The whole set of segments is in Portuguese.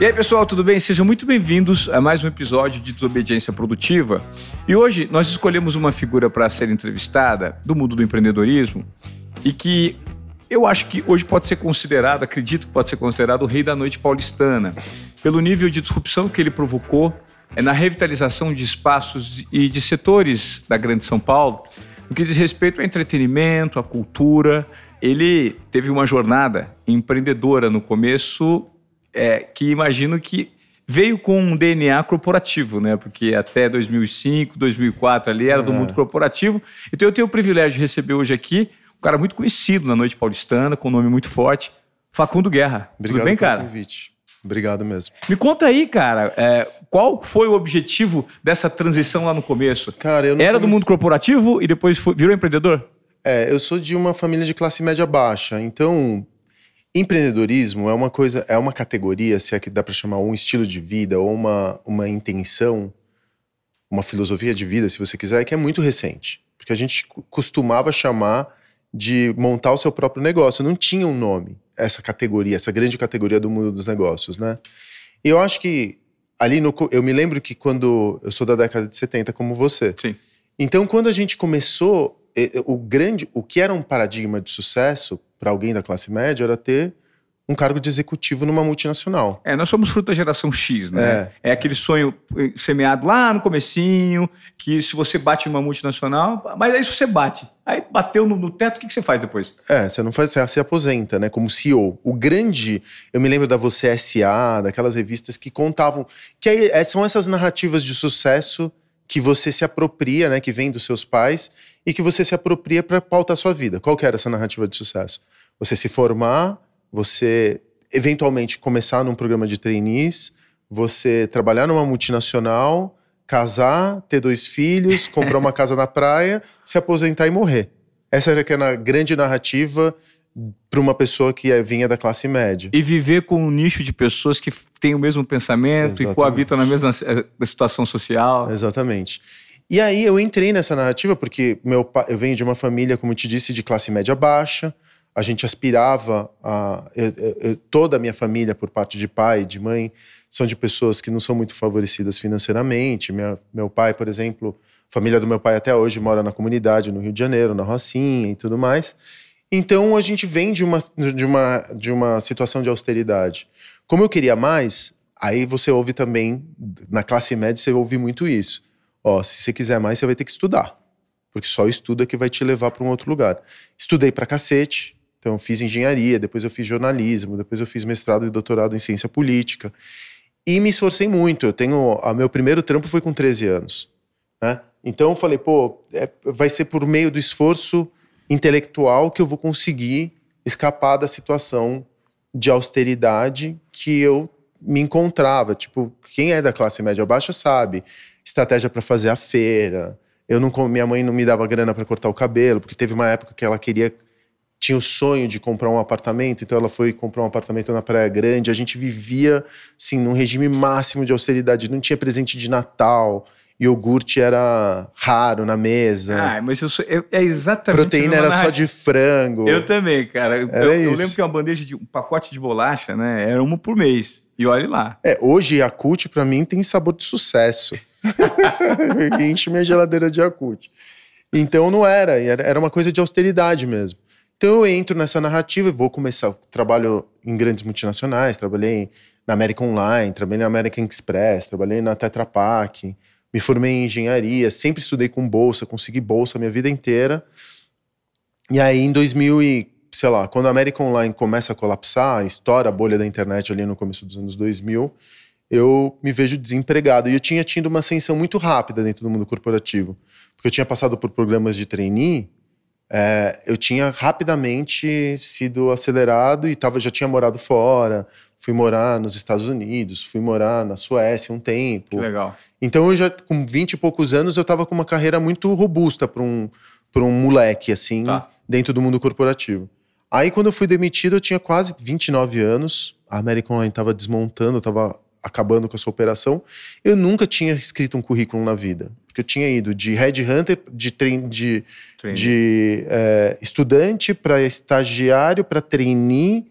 E aí, pessoal, tudo bem? Sejam muito bem-vindos a mais um episódio de Desobediência Produtiva. E hoje nós escolhemos uma figura para ser entrevistada do mundo do empreendedorismo e que eu acho que hoje pode ser considerado, acredito que pode ser considerado o rei da noite paulistana, pelo nível de disrupção que ele provocou é na revitalização de espaços e de setores da Grande São Paulo, no que diz respeito ao entretenimento, à cultura. Ele teve uma jornada empreendedora no começo, é, que imagino que veio com um DNA corporativo, né? Porque até 2005, 2004 ali era do mundo corporativo. Então eu tenho o privilégio de receber hoje aqui um cara muito conhecido na noite paulistana, com um nome muito forte, Facundo Guerra. Obrigado Tudo bem, cara? convite. Obrigado mesmo. Me conta aí, cara, é, qual foi o objetivo dessa transição lá no começo? Cara, eu não Era do comece- mundo corporativo e depois foi- virou empreendedor? É, eu sou de uma família de classe média baixa, então empreendedorismo é uma coisa, é uma categoria, se é que dá para chamar um estilo de vida ou uma, uma intenção, uma filosofia de vida, se você quiser, que é muito recente. Porque a gente costumava chamar de montar o seu próprio negócio. Não tinha um nome, essa categoria, essa grande categoria do mundo dos negócios, né? E eu acho que ali no. Eu me lembro que quando. Eu sou da década de 70, como você. Sim. Então, quando a gente começou, o grande, o que era um paradigma de sucesso para alguém da classe média era ter um cargo de executivo numa multinacional. É, nós somos fruto da geração X, né? É. aquele sonho eh, semeado lá no comecinho, que se você bate numa multinacional, mas aí se você bate, aí bateu no, no teto, o que, que você faz depois? É, você não faz, você se aposenta, né, como CEO. O grande, eu me lembro da Você SA, daquelas revistas que contavam, que aí, é, são essas narrativas de sucesso que você se apropria, né, que vem dos seus pais e que você se apropria para pautar a sua vida. Qual que era essa narrativa de sucesso? Você se formar, você eventualmente começar num programa de trainees, você trabalhar numa multinacional, casar, ter dois filhos, comprar uma casa na praia, se aposentar e morrer. Essa era que era a grande narrativa para uma pessoa que é- vinha da classe média. E viver com um nicho de pessoas que têm o mesmo pensamento e Exatamente. coabitam na mesma eh, situação social. Exatamente. E aí eu entrei nessa narrativa porque meu pai, eu venho de uma família, como eu te disse, de classe média baixa. A gente aspirava a eu- eu- eu- toda a minha família, por parte de pai e de mãe, são de pessoas que não são muito favorecidas financeiramente. Minha, meu pai, por exemplo, a família do meu pai até hoje mora na comunidade no Rio de Janeiro, na Rocinha e tudo mais. Então a gente vem de uma, de uma, de uma situação de austeridade. Como eu queria mais, aí você ouve também, na classe média, você ouve muito isso. Ó, se você quiser mais, você vai ter que estudar. Porque só o estudo é que vai te levar para um outro lugar. Estudei pra cacete, então fiz engenharia, depois eu fiz jornalismo, depois eu fiz mestrado e doutorado em ciência política. E me esforcei muito. Eu tenho. Meu primeiro trampo foi com 13 anos. Né? Então eu falei, pô, é- vai ser por meio do esforço intelectual que eu vou conseguir escapar da situação de austeridade que eu me encontrava. Tipo, quem é da classe média baixa sabe. Estratégia para fazer a feira. Eu não, minha mãe não me dava grana para cortar o cabelo, porque teve uma época que ela queria tinha o sonho de comprar um apartamento, então ela foi comprar um apartamento na Praia Grande. A gente vivia, assim, num regime máximo de austeridade. Não tinha presente de Natal, iogurte era raro na mesa, Ah, mas eu sou, eu- é exatamente proteína era só de frango. Eu também, cara. Eu, eu- lembro que uma bandeja de um pacote de bolacha, né? Era uma por mês. E olhe lá. É, hoje Yakult pra mim tem sabor de sucesso. Enche minha geladeira de Yakult. Então não era, era, uma coisa de austeridade mesmo. Então eu entro nessa narrativa e vou começar. Trabalho em grandes multinacionais, trabalhei na American Online, trabalhei na American Express, trabalhei na Tetra Pak, me formei em engenharia, sempre estudei com bolsa, consegui bolsa a minha vida inteira. E aí em 2000 e, sei lá, quando a American Online começa a colapsar, estoura a bolha da internet ali no começo dos anos 2000, eu me vejo desempregado. E eu tinha tido uma ascensão muito rápida dentro do mundo corporativo. Porque eu tinha passado por programas de trainee, é, eu tinha rapidamente sido acelerado e tava, já tinha morado fora. Fui morar nos Estados Unidos, fui morar na Suécia um tempo. Que legal. Então eu já, com 20 e poucos anos, eu tava com uma carreira muito robusta para um, pra um moleque, assim, Tá. dentro do mundo corporativo. Aí, quando eu fui demitido, eu tinha quase 29 anos. A American Online tava desmontando, tava acabando com a sua operação. Eu nunca tinha escrito um currículo na vida. Porque eu tinha ido de headhunter, de, trein, de, de eh, estudante para estagiário, para trainee,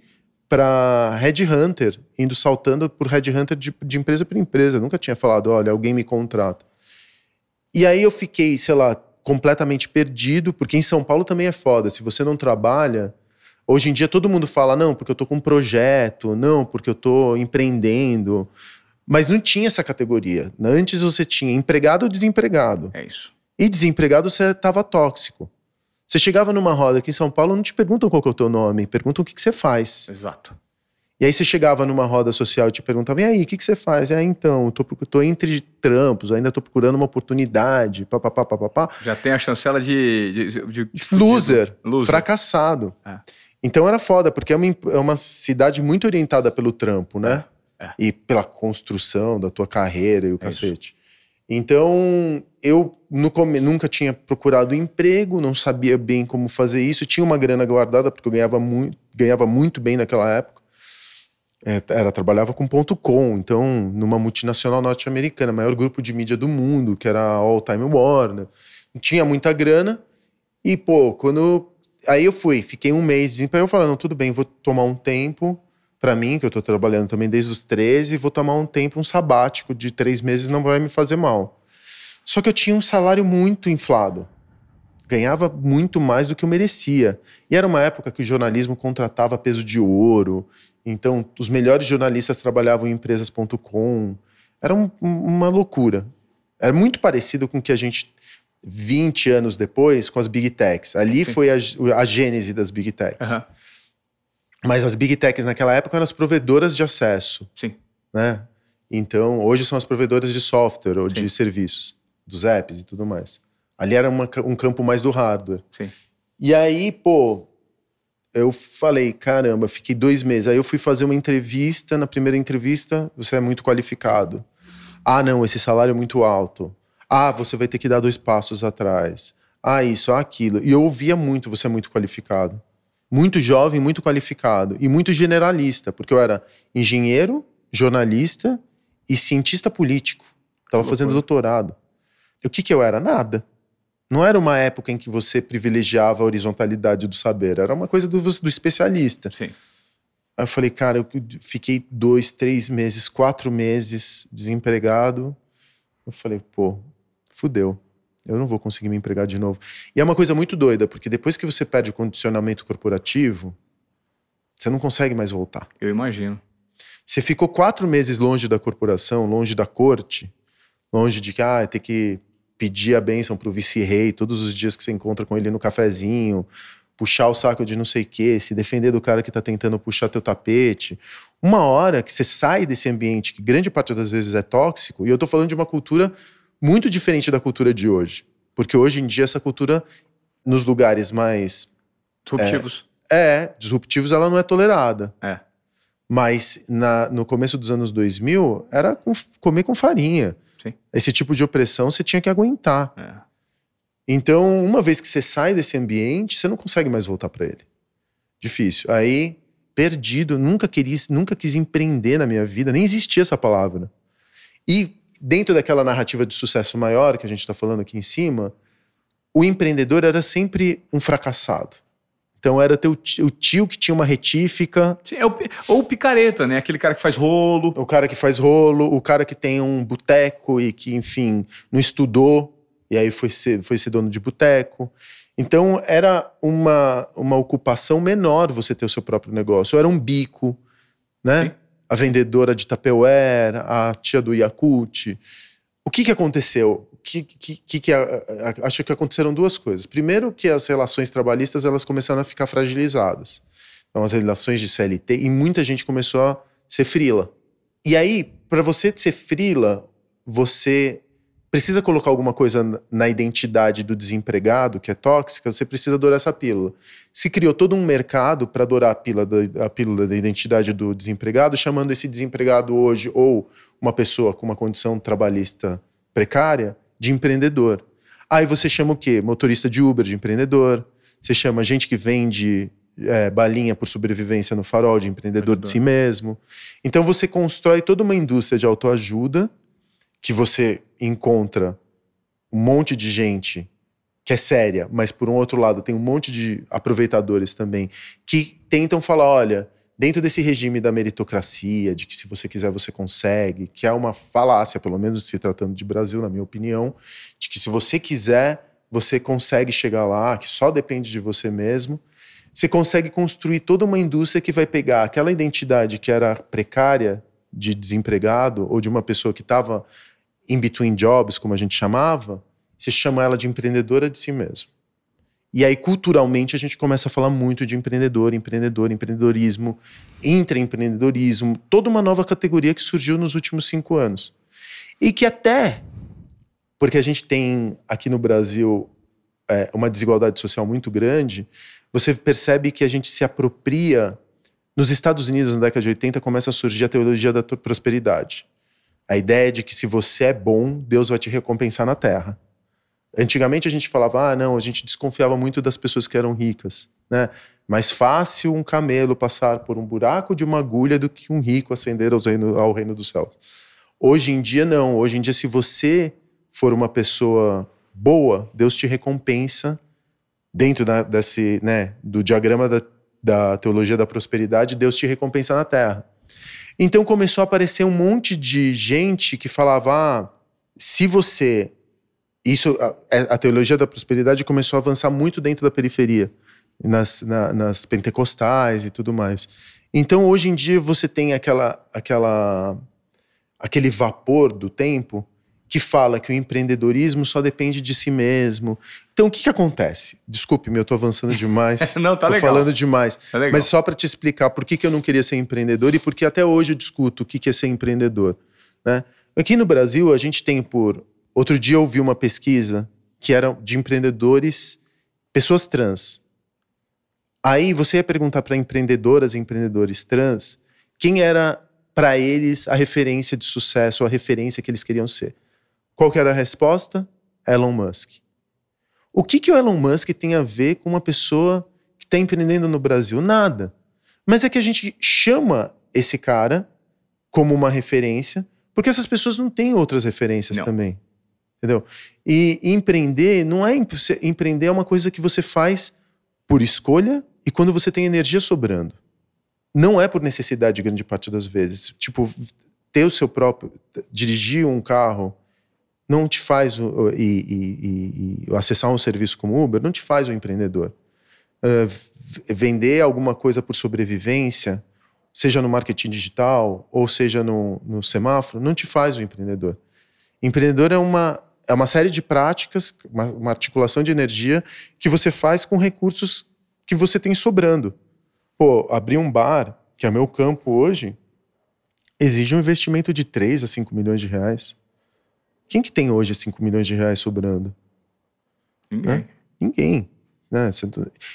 para Headhunter, indo saltando por Headhunter de, de empresa para empresa. Eu nunca tinha falado, olha, alguém me contrata. E aí eu fiquei, sei lá, completamente perdido, porque em São Paulo também é foda. Se você não trabalha, hoje em dia todo mundo fala, não, porque eu tô com um projeto, não, porque eu tô empreendendo. Mas não tinha essa categoria. Antes você tinha empregado ou desempregado. É isso. E desempregado você estava tóxico. Você chegava numa roda aqui em São Paulo, não te perguntam qual é o teu nome, perguntam o que, que você faz. Exato. E aí você chegava numa roda social e te perguntava, e aí, o que, que você faz? É, então, eu tô, tô entre trampos, ainda tô procurando uma oportunidade, papapá, papapá. Já tem a chancela de... de, de, de loser, loser, fracassado. É. Então era foda, porque é uma, é uma cidade muito orientada pelo trampo, né? É. É. E pela construção da tua carreira e o é cacete. Isso. Então, eu nunca tinha procurado emprego, não sabia bem como fazer isso, tinha uma grana guardada, porque eu ganhava muito, ganhava muito bem naquela época. É, era, trabalhava com ponto .com, então, numa multinacional norte-americana, maior grupo de mídia do mundo, que era All Time Warner. Tinha muita grana, e, pô, quando... Aí eu fui, fiquei um mês desempregado, falando, tudo bem, vou tomar um tempo para mim, que eu tô trabalhando também desde os 13, vou tomar um tempo, um sabático de três meses, não vai me fazer mal. Só que eu tinha um salário muito inflado. Ganhava muito mais do que eu merecia. E era uma época que o jornalismo contratava peso de ouro. Então, os melhores jornalistas trabalhavam em empresas.com. Era um, uma loucura. Era muito parecido com o que a gente 20 anos depois com as big techs. Ali Sim. foi a, a gênese das big techs. Uhum. Mas as big techs naquela época eram as provedoras de acesso. Sim. Né? Então, hoje são as provedoras de software ou Sim. de serviços, dos apps e tudo mais. Ali era uma, um campo mais do hardware. Sim. E aí, pô, eu falei, caramba, fiquei dois meses. Aí eu fui fazer uma entrevista. Na primeira entrevista, você é muito qualificado. Ah, não, esse salário é muito alto. Ah, você vai ter que dar dois passos atrás. Ah, isso, ah, aquilo. E eu ouvia muito, você é muito qualificado muito jovem, muito qualificado e muito generalista, porque eu era engenheiro, jornalista e cientista político. Estava fazendo doutorado. E o que, que eu era? Nada. Não era uma época em que você privilegiava a horizontalidade do saber, era uma coisa do, do especialista. Sim. Aí eu falei, cara, eu fiquei dois, três meses, quatro meses desempregado. Eu falei, pô, fudeu eu não vou conseguir me empregar de novo. E é uma coisa muito doida, porque depois que você perde o condicionamento corporativo, você não consegue mais voltar. Eu imagino. Você ficou quatro meses longe da corporação, longe da corte, longe de que, ah, ter que pedir a bênção pro vice-rei todos os dias que você encontra com ele no cafezinho, puxar o saco de não sei o quê, se defender do cara que tá tentando puxar teu tapete. Uma hora que você sai desse ambiente, que grande parte das vezes é tóxico, e eu tô falando de uma cultura muito diferente da cultura de hoje. Porque hoje em dia essa cultura, nos lugares mais. Disruptivos. É, é disruptivos, ela não é tolerada. É. Mas na, no começo dos anos 2000, era com, comer com farinha. Sim. Esse tipo de opressão você tinha que aguentar. É. Então, uma vez que você sai desse ambiente, você não consegue mais voltar para ele. Difícil. Aí, perdido, nunca quis, nunca quis empreender na minha vida, nem existia essa palavra. E dentro daquela narrativa de sucesso maior que a gente está falando aqui em cima, o empreendedor era sempre um fracassado. Então era teu, o tio que tinha uma retífica. Sim, é o, ou o picareta, né? Aquele cara que faz rolo. O cara que faz rolo, o cara que tem um boteco e que, enfim, não estudou e aí foi ser, foi ser dono de boteco. Então era uma, uma ocupação menor você ter o seu próprio negócio. Era um bico, né? Sim a vendedora de Tupperware, a tia do Yakult. O que, que aconteceu? Que, que, que, acho que aconteceram duas coisas. Primeiro, que as relações trabalhistas elas começaram a ficar fragilizadas. Então, as relações de CLT, e muita gente começou a ser frila. E aí, para você ser frila, você precisa colocar alguma coisa na identidade do desempregado que é tóxica, você precisa adorar essa pílula. Se criou todo um mercado para adorar a pílula, da, a pílula da identidade do desempregado, chamando esse desempregado hoje ou uma pessoa com uma condição trabalhista precária de empreendedor. Aí você chama o quê? Motorista de Uber de empreendedor. Você chama gente que vende é, balinha por sobrevivência no farol de empreendedor, empreendedor de si mesmo. Então você constrói toda uma indústria de autoajuda que você encontra um monte de gente que é séria, mas por um outro lado tem um monte de aproveitadores também que tentam falar, olha, dentro desse regime da meritocracia, de que se você quiser você consegue, que é uma falácia, pelo menos se tratando de Brasil, na minha opinião, de que se você quiser você consegue chegar lá, que só depende de você mesmo. Você consegue construir toda uma indústria que vai pegar aquela identidade que era precária de desempregado ou de uma pessoa que estava in between jobs, como a gente chamava, você chama ela de empreendedora de si mesmo. E aí, culturalmente, a gente começa a falar muito de empreendedor, empreendedor, empreendedorismo, intraempreendedorismo, toda uma nova categoria que surgiu nos últimos cinco anos. E que até, porque a gente tem aqui no Brasil é, uma desigualdade social muito grande, você percebe que a gente se apropria. Nos Estados Unidos, na década de 80, começa a surgir a teologia da prosperidade. A ideia de que se você é bom, Deus vai te recompensar na terra. Antigamente a gente falava, ah, não, a gente desconfiava muito das pessoas que eram ricas, né? Mais fácil um camelo passar por um buraco de uma agulha do que um rico ascender ao reino, ao reino dos céus. Hoje em dia, não. Hoje em dia, se você for uma pessoa boa, Deus te recompensa dentro da, desse, né, do diagrama da, da teologia da prosperidade, Deus te recompensa na terra. Então começou a aparecer um monte de gente que falava: ah, se você isso, a, é, a, teologia da prosperidade começou a avançar muito dentro da periferia, nas, na, nas pentecostais e tudo mais. Então, hoje em dia, você tem aquela, aquela, aquele vapor do tempo que fala que o empreendedorismo só depende de si mesmo. Então, o que, que acontece? Desculpe-me, eu estou avançando demais. não, tá tô legal. falando demais. Tá legal. Mas só para te explicar por que, que eu não queria ser empreendedor e por que até hoje eu discuto o que, que é ser empreendedor. Né? Aqui no Brasil, a gente tem por Outro dia eu ouvi uma pesquisa que era de empreendedores, pessoas trans. Aí você ia perguntar para empreendedoras e empreendedores trans quem era para eles a referência de sucesso, a referência que eles queriam ser. Qual que era a resposta? Elon Musk. O que, que o Elon Musk tem a ver com uma pessoa que está empreendendo no Brasil? Nada. Mas é que a gente chama esse cara como uma referência, porque essas pessoas não têm outras referências não. também. Entendeu? E empreender não é empreender é uma coisa que você faz por escolha e quando você tem energia sobrando. Não é por necessidade grande parte das vezes. Tipo, ter o seu próprio dirigir um carro não te faz e, e, e, acessar um serviço como Uber não te faz um empreendedor. Uh, vender alguma coisa por sobrevivência, seja no marketing digital ou seja no, no semáforo, não te faz um empreendedor. Empreendedor é uma é uma série de práticas, uma, uma, articulação de energia que você faz com recursos que você tem sobrando. Pô, abrir um bar, que é meu campo hoje, exige um investimento de 3 a 5 milhões de reais. Quem que tem hoje 5 milhões de reais sobrando? Ninguém. Né? Ninguém. Né?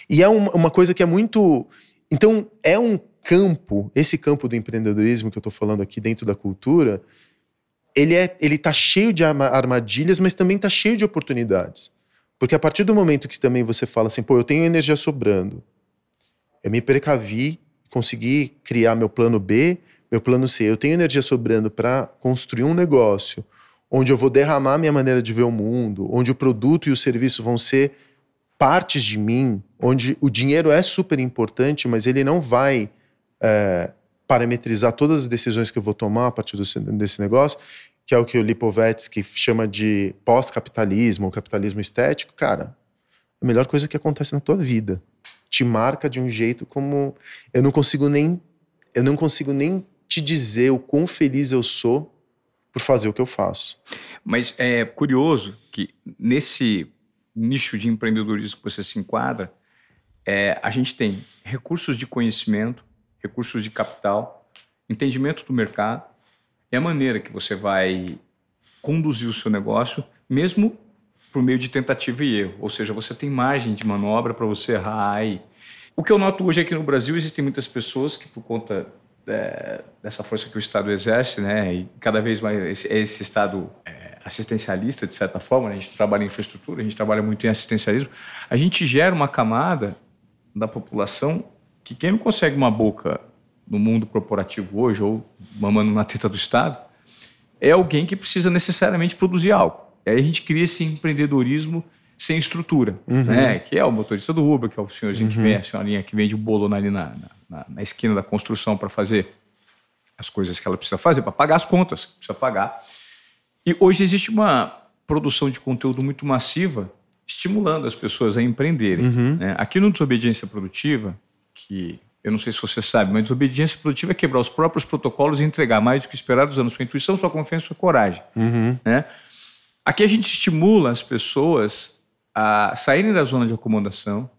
E é uma coisa que é muito. Então, é um campo, esse campo do empreendedorismo que eu estou falando aqui dentro da cultura, ele é, ele tá cheio de armadilhas, mas também tá cheio de oportunidades. Porque a partir do momento que também você fala assim, pô, eu tenho energia sobrando, eu me precavi, consegui criar meu plano B, meu plano C, eu tenho energia sobrando para construir um negócio onde eu vou derramar minha maneira de ver o mundo, onde o produto e o serviço vão ser partes de mim, onde o dinheiro é super importante, mas ele não vai é, parametrizar todas as decisões que eu vou tomar a partir desse, negócio, que é o que o Lipovetsky chama de pós-capitalismo, capitalismo estético, cara, a melhor coisa que acontece na tua vida. Te marca de um jeito como eu não consigo nem eu não consigo nem te dizer o quão feliz eu sou por fazer o que eu faço. Mas é curioso que nesse nicho de empreendedorismo que você se enquadra, é, a gente tem recursos de conhecimento, recursos de capital, entendimento do mercado e a maneira que você vai conduzir o seu negócio, mesmo por meio de tentativa e erro. Ou seja, você tem margem de manobra para você errar aí. O que eu noto hoje aqui no Brasil, existem muitas pessoas que, por conta é, dessa força que o Estado exerce, né, e cada vez mais esse, esse Estado é, assistencialista, de certa forma, né, a gente trabalha em infraestrutura, a gente trabalha muito em assistencialismo, a gente gera uma camada da população que quem não consegue uma boca no mundo corporativo hoje, ou mamando na teta do Estado, é alguém que precisa necessariamente produzir algo. Aí a gente cria esse empreendedorismo sem estrutura, uhum. né? Que é o motorista do Uber, que é o senhorzinho uhum. que vem, a senhorinha que vende o bolo ali na, na, na esquina da construção para fazer as coisas que ela precisa fazer, para pagar as contas que precisa pagar. E hoje existe uma produção de conteúdo muito massiva estimulando as pessoas a empreenderem. Uhum. Né? Aqui no Desobediência Produtiva, que eu não sei se você sabe, mas desobediência produtiva é quebrar os próprios protocolos e entregar mais do que esperado usando sua intuição, sua confiança e sua coragem. Uhum. Né? Aqui a gente estimula as pessoas a saírem da zona de acomodação,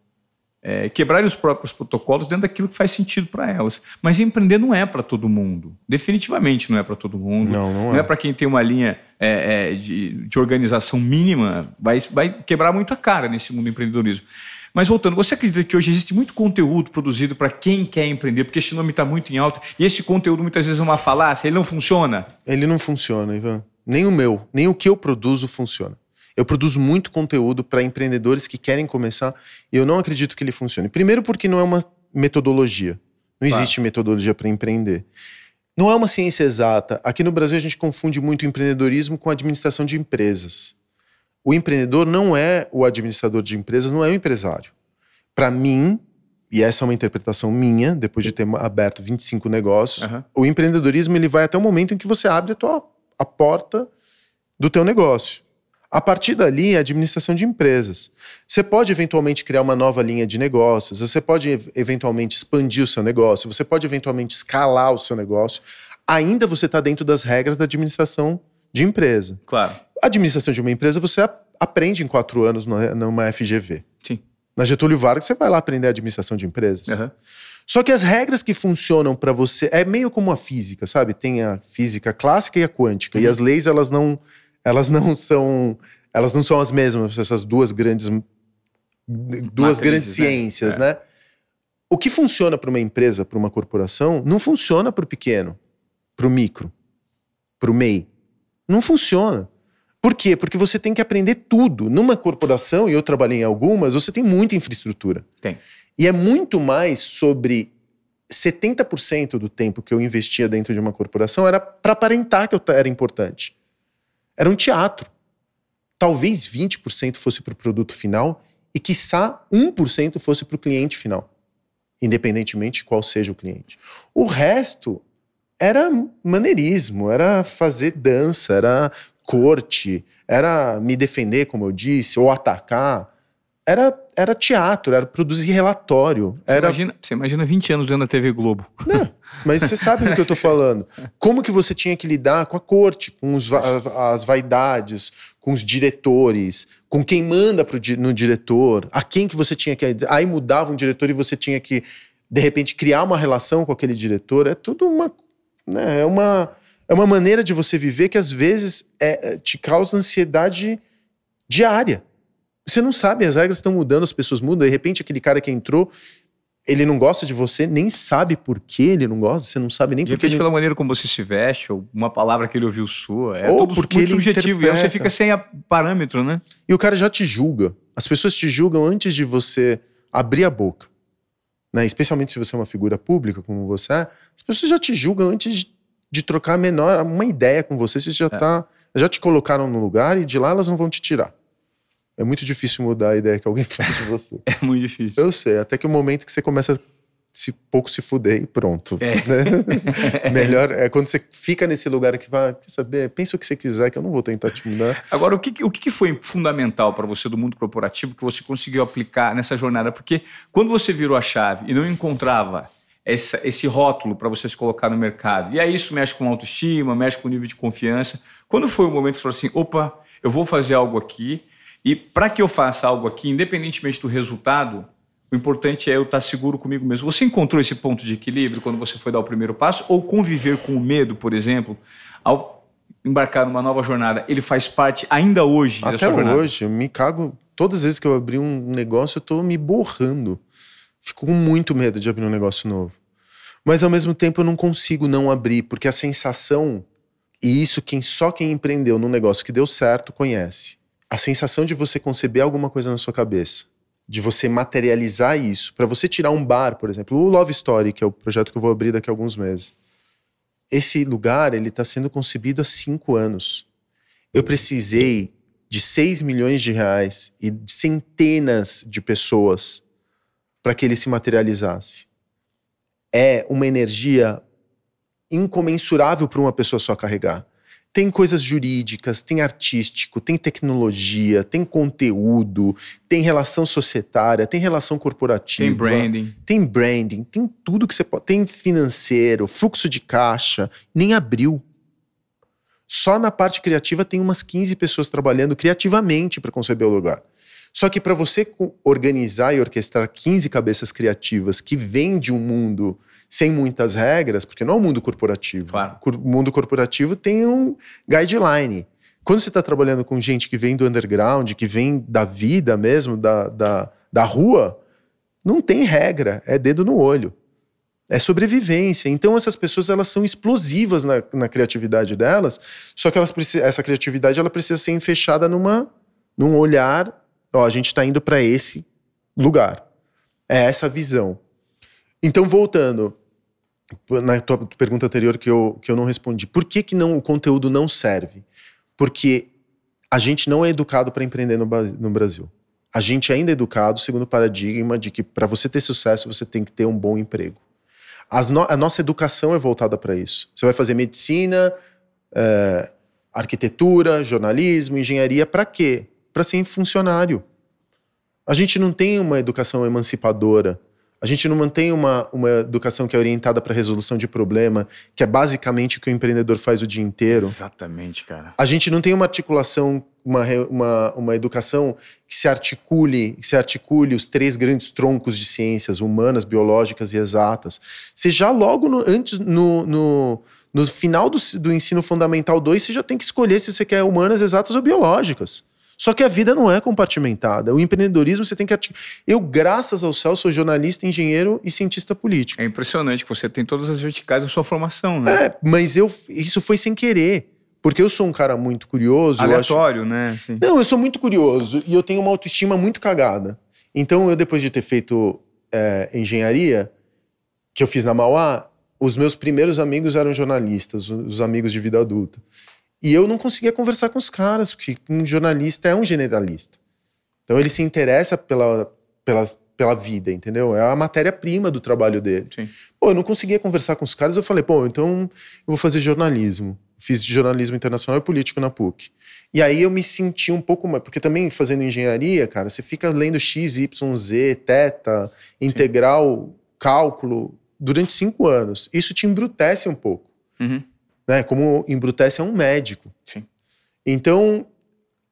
é, quebrarem os próprios protocolos dentro daquilo que faz sentido para elas. Mas empreender não é para todo mundo. Definitivamente não é para todo mundo. Não, não é. Não é para quem tem uma linha é, é, de, de organização mínima. Vai, vai quebrar muito a cara nesse mundo do empreendedorismo. Mas voltando, você acredita que hoje existe muito conteúdo produzido para quem quer empreender? Porque esse nome está muito em alta e esse conteúdo muitas vezes é uma falácia, ele não funciona? Ele não funciona, Ivan. Nem o meu, nem o que eu produzo funciona. Eu produzo muito conteúdo para empreendedores que querem começar e eu não acredito que ele funcione. Primeiro, porque não é uma metodologia. Não existe metodologia para empreender. Não é uma ciência exata. Aqui no Brasil a gente confunde muito empreendedorismo com administração de empresas. O empreendedor não é o administrador de empresas, não é o empresário. Para mim, e essa é uma interpretação minha, depois de ter aberto 25 negócios, uhum. o empreendedorismo ele vai até o momento em que você abre a, tua, a porta do teu negócio. A partir dali, é administração de empresas. Você pode eventualmente criar uma nova linha de negócios, você pode eventualmente expandir o seu negócio, você pode eventualmente escalar o seu negócio. Ainda você está dentro das regras da administração de empresa. Claro. A administração de uma empresa você aprende em quatro anos numa FGV. Sim. Na Getúlio Vargas, você vai lá aprender a administração de empresas. Uhum. Só que as regras que funcionam para você é meio como a física, sabe? Tem a física clássica e a quântica. Uhum. E as leis, elas não, elas não são. Elas não são as mesmas, essas duas grandes. Duas Matrizes, grandes né? ciências, né? É. O que funciona para uma empresa, para uma corporação, não funciona para o pequeno, para o micro, para o MEI. Não funciona. Por quê? Porque você tem que aprender tudo. Numa corporação, e eu trabalhei em algumas, você tem muita infraestrutura. Tem. E é muito mais sobre 70% do tempo que eu investia dentro de uma corporação era para aparentar que eu era importante. Era um teatro. Talvez 20% fosse para o produto final e, quiçá, 1% fosse para o cliente final, independentemente de qual seja o cliente. O resto era maneirismo, era fazer dança, era corte, era me defender, como eu disse, ou atacar. Era, era teatro, era produzir relatório. Você, era... Imagina, você imagina 20 anos vendo a TV Globo. Não, mas você sabe do que eu tô falando. Como que você tinha que lidar com a corte, com os, as vaidades, com os diretores, com quem manda pro, no diretor, a quem que você tinha que... Aí mudava um diretor e você tinha que, de repente, criar uma relação com aquele diretor. É tudo uma... Né, é uma é uma maneira de você viver que às vezes é, é, te causa ansiedade diária. Você não sabe, as regras estão mudando, as pessoas mudam. De repente, aquele cara que entrou, ele não gosta de você, nem sabe por que ele não gosta, você não sabe nem por que. ele... pela maneira como você se veste, ou uma palavra que ele ouviu sua. É ou tudo porque muito subjetivo. Interpreta. E aí você fica sem parâmetro, né? E o cara já te julga. As pessoas te julgam antes de você abrir a boca. Né? Especialmente se você é uma figura pública, como você é, as pessoas já te julgam antes de de trocar menor, uma ideia com você, você já é. tá, já te colocaram no lugar e de lá elas não vão te tirar. É muito difícil mudar a ideia que alguém faz de você. é muito difícil. Eu sei, até que o momento que você começa a se pouco se fuder e pronto. É. Né? Melhor é quando você fica nesse lugar que vai, quer saber, pensa o que você quiser, que eu não vou tentar te mudar. Agora, o que, o que foi fundamental para você do mundo corporativo que você conseguiu aplicar nessa jornada? Porque quando você virou a chave e não encontrava esse, esse rótulo para você se colocar no mercado. E aí isso mexe com autoestima, mexe com o nível de confiança. Quando foi o momento que você falou assim, opa, eu vou fazer algo aqui, e para que eu faça algo aqui, independentemente do resultado, o importante é eu estar seguro comigo mesmo. Você encontrou esse ponto de equilíbrio quando você foi dar o primeiro passo? Ou conviver com o medo, por exemplo, ao embarcar numa nova jornada, ele faz parte ainda hoje Até da sua jornada? Até hoje, eu me cago. Todas as vezes que eu abri um negócio, eu estou me borrando. Fico com muito medo de abrir um negócio novo. Mas ao mesmo tempo eu não consigo não abrir, porque a sensação, e isso quem só quem empreendeu num negócio que deu certo conhece. A sensação de você conceber alguma coisa na sua cabeça, de você materializar isso, para você tirar um bar, por exemplo, o Love Story, que é o projeto que eu vou abrir daqui a alguns meses. Esse lugar ele está sendo concebido há cinco anos. Eu precisei de 6 milhões de reais e de centenas de pessoas para que ele se materializasse. É uma energia incomensurável para uma pessoa só carregar. Tem coisas jurídicas, tem artístico, tem tecnologia, tem conteúdo, tem relação societária, tem relação corporativa. Tem branding. Tem branding, tem tudo que você pode. Tem financeiro, fluxo de caixa. Nem abriu. Só na parte criativa tem umas 15 pessoas trabalhando criativamente para conceber o lugar. Só que para você organizar e orquestrar 15 cabeças criativas que vêm de um mundo sem muitas regras, porque não é um mundo corporativo. Claro. O mundo corporativo tem um guideline. Quando você está trabalhando com gente que vem do underground, que vem da vida mesmo, da, da, da rua, não tem regra, é dedo no olho. É sobrevivência. Então essas pessoas elas são explosivas na, na criatividade delas, só que elas essa criatividade ela precisa ser fechada numa, num olhar, ó, a gente está indo para esse lugar. É essa visão. Então voltando, na tua pergunta anterior que eu, que eu não respondi. Por que, que não, o conteúdo não serve? Porque a gente não é educado para empreender no, no Brasil. A gente ainda é educado segundo o paradigma de que para você ter sucesso você tem que ter um bom emprego. No, a nossa educação é voltada para isso. Você vai fazer medicina, é, arquitetura, jornalismo, engenharia, para quê? Para ser funcionário. A gente não tem uma educação emancipadora a gente não mantém uma, uma educação que é orientada para resolução de problema, que é basicamente o que o empreendedor faz o dia inteiro. Exatamente, cara. A gente não tem uma articulação, uma, uma, uma educação que se articule, que se articule os três grandes troncos de ciências humanas, biológicas e exatas. Você já logo no, antes, no, no, no final do, do ensino fundamental 2, você já tem que escolher se você quer humanas, exatas ou biológicas. Só que a vida não é compartimentada. O empreendedorismo você tem que. Eu, graças ao céu, sou jornalista, engenheiro e cientista político. É impressionante que você tem todas as verticais na sua formação, né? É, mas eu, isso foi sem querer. Porque eu sou um cara muito curioso. Aleatório, acho... né? Sim. Não, eu sou muito curioso e eu tenho uma autoestima muito cagada. Então, eu, depois de ter feito é, engenharia, que eu fiz na Mauá, os meus primeiros amigos eram jornalistas, os amigos de vida adulta. E eu não conseguia conversar com os caras, porque um jornalista é um generalista. Então ele se interessa pela, pela, pela vida, entendeu? É a matéria-prima do trabalho dele. Sim. Pô, eu não conseguia conversar com os caras, eu falei, pô, então eu vou fazer jornalismo. Fiz jornalismo internacional e político na PUC. E aí eu me senti um pouco mais. Porque também fazendo engenharia, cara, você fica lendo X, Y, Z, teta, integral, Sim. cálculo, durante cinco anos. Isso te embrutece um pouco. Uhum né? Como embrutece é um médico. Sim. Então,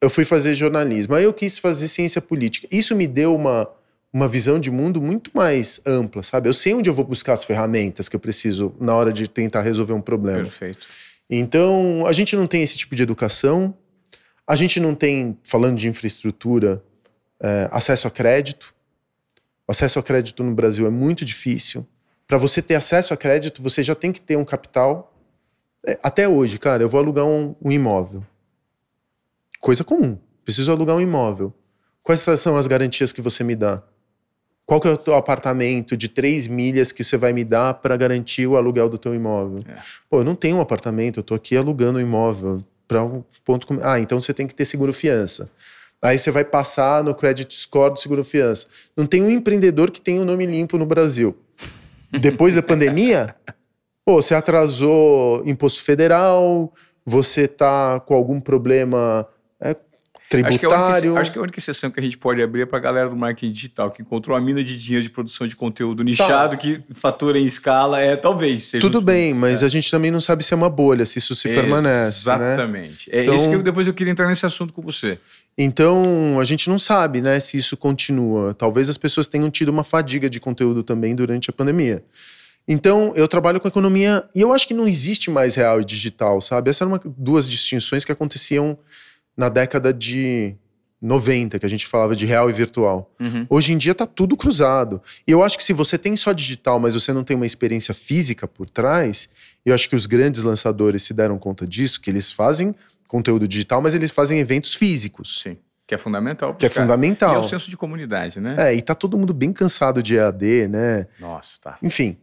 eu fui fazer jornalismo. Aí eu quis fazer ciência política. Isso me deu uma, uma visão de mundo muito mais ampla, sabe? Eu sei onde eu vou buscar as ferramentas que eu preciso na hora de tentar resolver um problema. Perfeito. Então, a gente não tem esse tipo de educação. A gente não tem, falando de infraestrutura, é, acesso a crédito. O acesso a crédito no Brasil é muito difícil. Para você ter acesso a crédito, você já tem que ter um capital até hoje, cara, eu vou alugar um, um imóvel. Coisa comum. Preciso alugar um imóvel. Quais são as garantias que você me dá? Qual que é o teu apartamento de três milhas que você vai me dar para garantir o aluguel do teu imóvel? É. Pô, eu não tenho um apartamento, eu tô aqui alugando um imóvel para um ponto. Com... Ah, então você tem que ter seguro fiança. Aí você vai passar no credit score do seguro fiança. Não tem um empreendedor que tenha o um nome limpo no Brasil. Depois da pandemia, Pô, você atrasou imposto federal, você tá com algum problema é, tributário. Acho que, que, a única exceção que a gente pode abrir é para a galera do marketing digital, que encontrou uma mina de dinheiro de produção de conteúdo nichado, tá. que fatura em escala, é talvez seja. Tudo bem, mas é. a gente também não sabe se é uma bolha, se isso se Exatamente. permanece. Né? Exatamente. Né? É então, isso que eu, depois eu queria entrar nesse assunto com você. Então, a gente não sabe, né, se isso continua. Talvez as pessoas tenham tido uma fadiga de conteúdo também durante a pandemia. Então, eu trabalho com economia e eu acho que não existe mais real e digital, sabe? Essas eram uma, duas distinções que aconteciam na década de 90, que a gente falava de real e virtual. Uhum. Hoje em dia tá tudo cruzado. E eu acho que se você tem só digital, mas você não tem uma experiência física por trás, eu acho que os grandes lançadores se deram conta disso, que eles fazem conteúdo digital, mas eles fazem eventos físicos. Sim. Que é fundamental. Que é fundamental. E é o senso de comunidade, né? É, e tá todo mundo bem cansado de EAD, né? Nossa, tá. Enfim.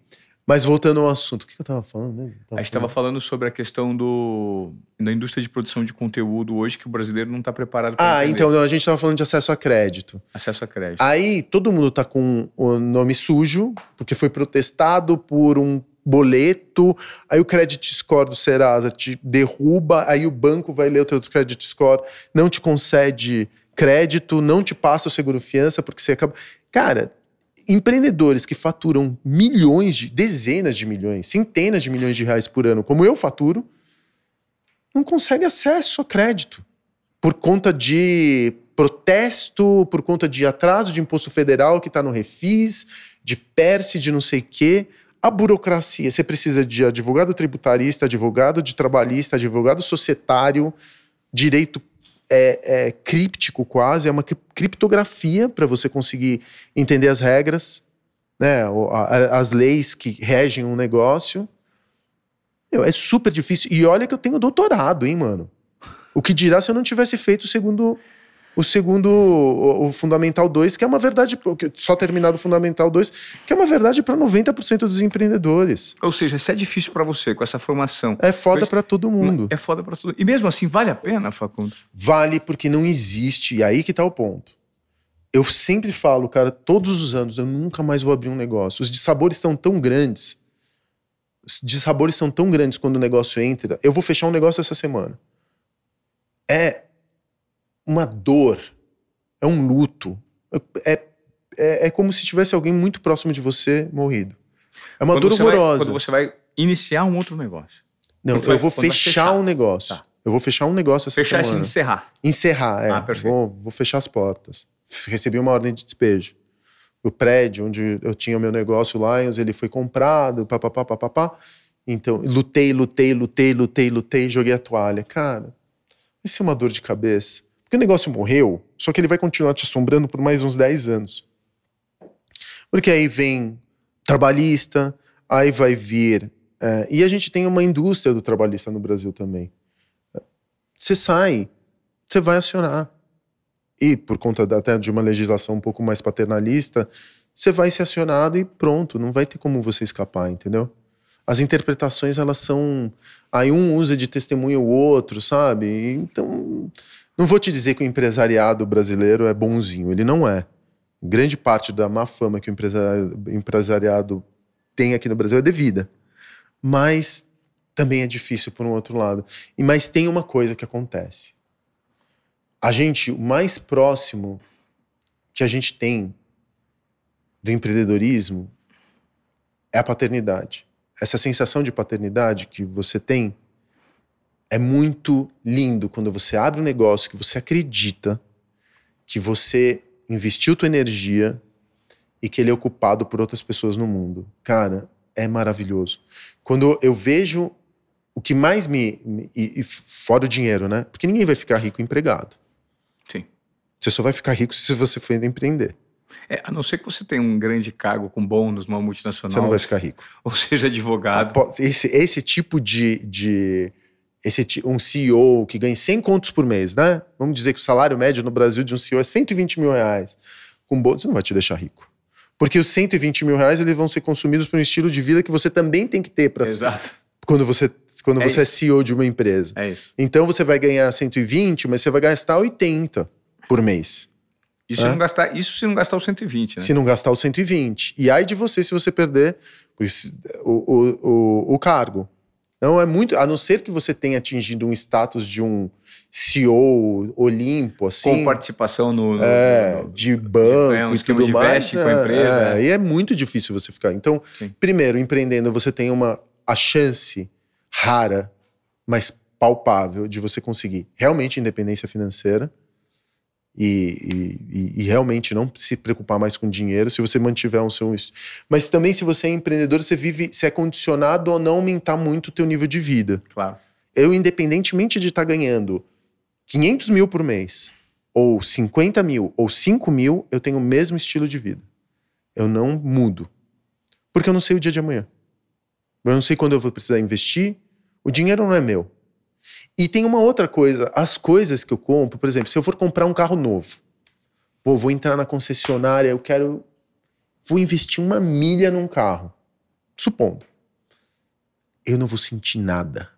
Mas voltando ao assunto, o que eu tava falando mesmo? Tava a gente estava falando sobre a questão do da indústria de produção de conteúdo hoje que o brasileiro não está preparado para Ah, entender. então não, a gente estava falando de acesso a crédito. Acesso a crédito. Aí todo mundo tá com o nome sujo, porque foi protestado por um boleto, aí o credit score do Serasa te derruba, aí o banco vai ler o teu credit score, não te concede crédito, não te passa o seguro fiança porque você acaba. Cara, empreendedores que faturam milhões de, dezenas de milhões, centenas de milhões de reais por ano, como eu faturo, não conseguem acesso a crédito por conta de protesto, por conta de atraso de imposto federal que está no refis, de PERSE, de não sei quê. A burocracia, você precisa de advogado tributarista, advogado de trabalhista, advogado societário, direito é, é críptico quase, é uma criptografia para você conseguir entender as regras, né, as leis que regem um negócio. Meu, é super difícil. E olha que eu tenho doutorado, hein, mano. O que dirá se eu não tivesse feito segundo o segundo, o, o Fundamental 2, que é uma verdade, só terminado o Fundamental 2, que é uma verdade para 90% dos empreendedores. Ou seja, se é difícil para você com essa formação. É foda para todo mundo. É foda para todo E mesmo assim, vale a pena, Facundo? Vale porque não existe, e aí que tá o ponto. Eu sempre falo, cara, todos os anos, eu nunca mais vou abrir um negócio. Os dissabores estão tão grandes, os dissabores são tão grandes quando o negócio entra. Eu vou fechar um negócio essa semana. É uma dor, é um luto. É, é, é como se tivesse alguém muito próximo de você morrido. É uma quando dor horrorosa. Vai, quando você vai iniciar um outro negócio. Não, eu vai, vou fechar, fechar, um negócio. Tá. Eu vou fechar um negócio essa fechar semana. Fechar encerrar. Encerrar, é. Ah, perfeito. Vou, vou fechar as portas. Recebi uma ordem de despejo. O prédio onde eu tinha o meu negócio, Lions, ele foi comprado, papapá, papapá. Então, lutei, lutei, lutei, lutei, lutei, joguei a toalha. Cara, isso é uma dor de cabeça. Porque o negócio morreu, só que ele vai continuar te assombrando por mais uns 10 anos. Porque aí vem trabalhista, aí vai vir. É, e a gente tem uma indústria do trabalhista no Brasil também. Você sai, você vai acionar. E por conta até de uma legislação um pouco mais paternalista, você vai ser acionado e pronto, não vai ter como você escapar, entendeu? As interpretações, elas são. Aí um usa de testemunho o outro, sabe? Então, não vou te dizer que o empresariado brasileiro é bonzinho, ele não é. Grande parte da má fama que o empresariado tem aqui no Brasil é devida. Mas também é difícil por um outro lado. E mas tem uma coisa que acontece. A gente, o mais próximo que a gente tem do empreendedorismo é a paternidade. Essa sensação de paternidade que você tem é muito lindo quando você abre um negócio que você acredita que você investiu tua energia e que ele é ocupado por outras pessoas no mundo. Cara, é maravilhoso. Quando eu vejo o que mais me, me e, e fora o dinheiro, né? Porque ninguém vai ficar rico empregado. Sim. Você só vai ficar rico se você for empreender. É, a não ser que você tenha um grande cargo com bônus numa multinacional. Você não vai ficar rico. Ou seja, advogado. Esse, esse tipo de, de esse, um CEO que ganha 100 contos por mês, né? Vamos dizer que o salário médio no Brasil de um CEO é 120 mil reais. Com bônus, não vai te deixar rico. Porque os 120 mil reais eles vão ser consumidos por um estilo de vida que você também tem que ter para Exato. Quando você, quando é você é CEO de uma empresa. É isso. Então você vai ganhar 120, mas você vai gastar 80 por mês. Isso, é? se, não gastar, isso se não gastar o 120, né? Se não gastar o 120. E aí de você se você perder o, o, o, o cargo. Não é muito, a não ser que você tenha atingido um status de um CEO Olimpo, assim. Com participação no, no, é, no, de banco, é, um esquema de mais, com a é, empresa. É, E é muito difícil você ficar. Então, Sim. primeiro, empreendendo, você tem uma a chance rara, mas palpável de você conseguir realmente independência financeira e, e, e, realmente não se preocupar mais com dinheiro se você mantiver um seu. Mas também, se você é empreendedor, você vive, você é condicionado a não aumentar muito o teu nível de vida. Claro. Eu, independentemente de estar tá ganhando 500 mil por mês, ou 50 mil, ou 5 mil, eu tenho o mesmo estilo de vida. Eu não mudo. Porque eu não sei o dia de amanhã. Eu não sei quando eu vou precisar investir. O dinheiro não é meu. E tem uma outra coisa, as coisas que eu compro, por exemplo, se eu for comprar um carro novo, pô, vou entrar na concessionária, eu quero. Vou investir uma milha num carro. supondo, eu não vou sentir nada.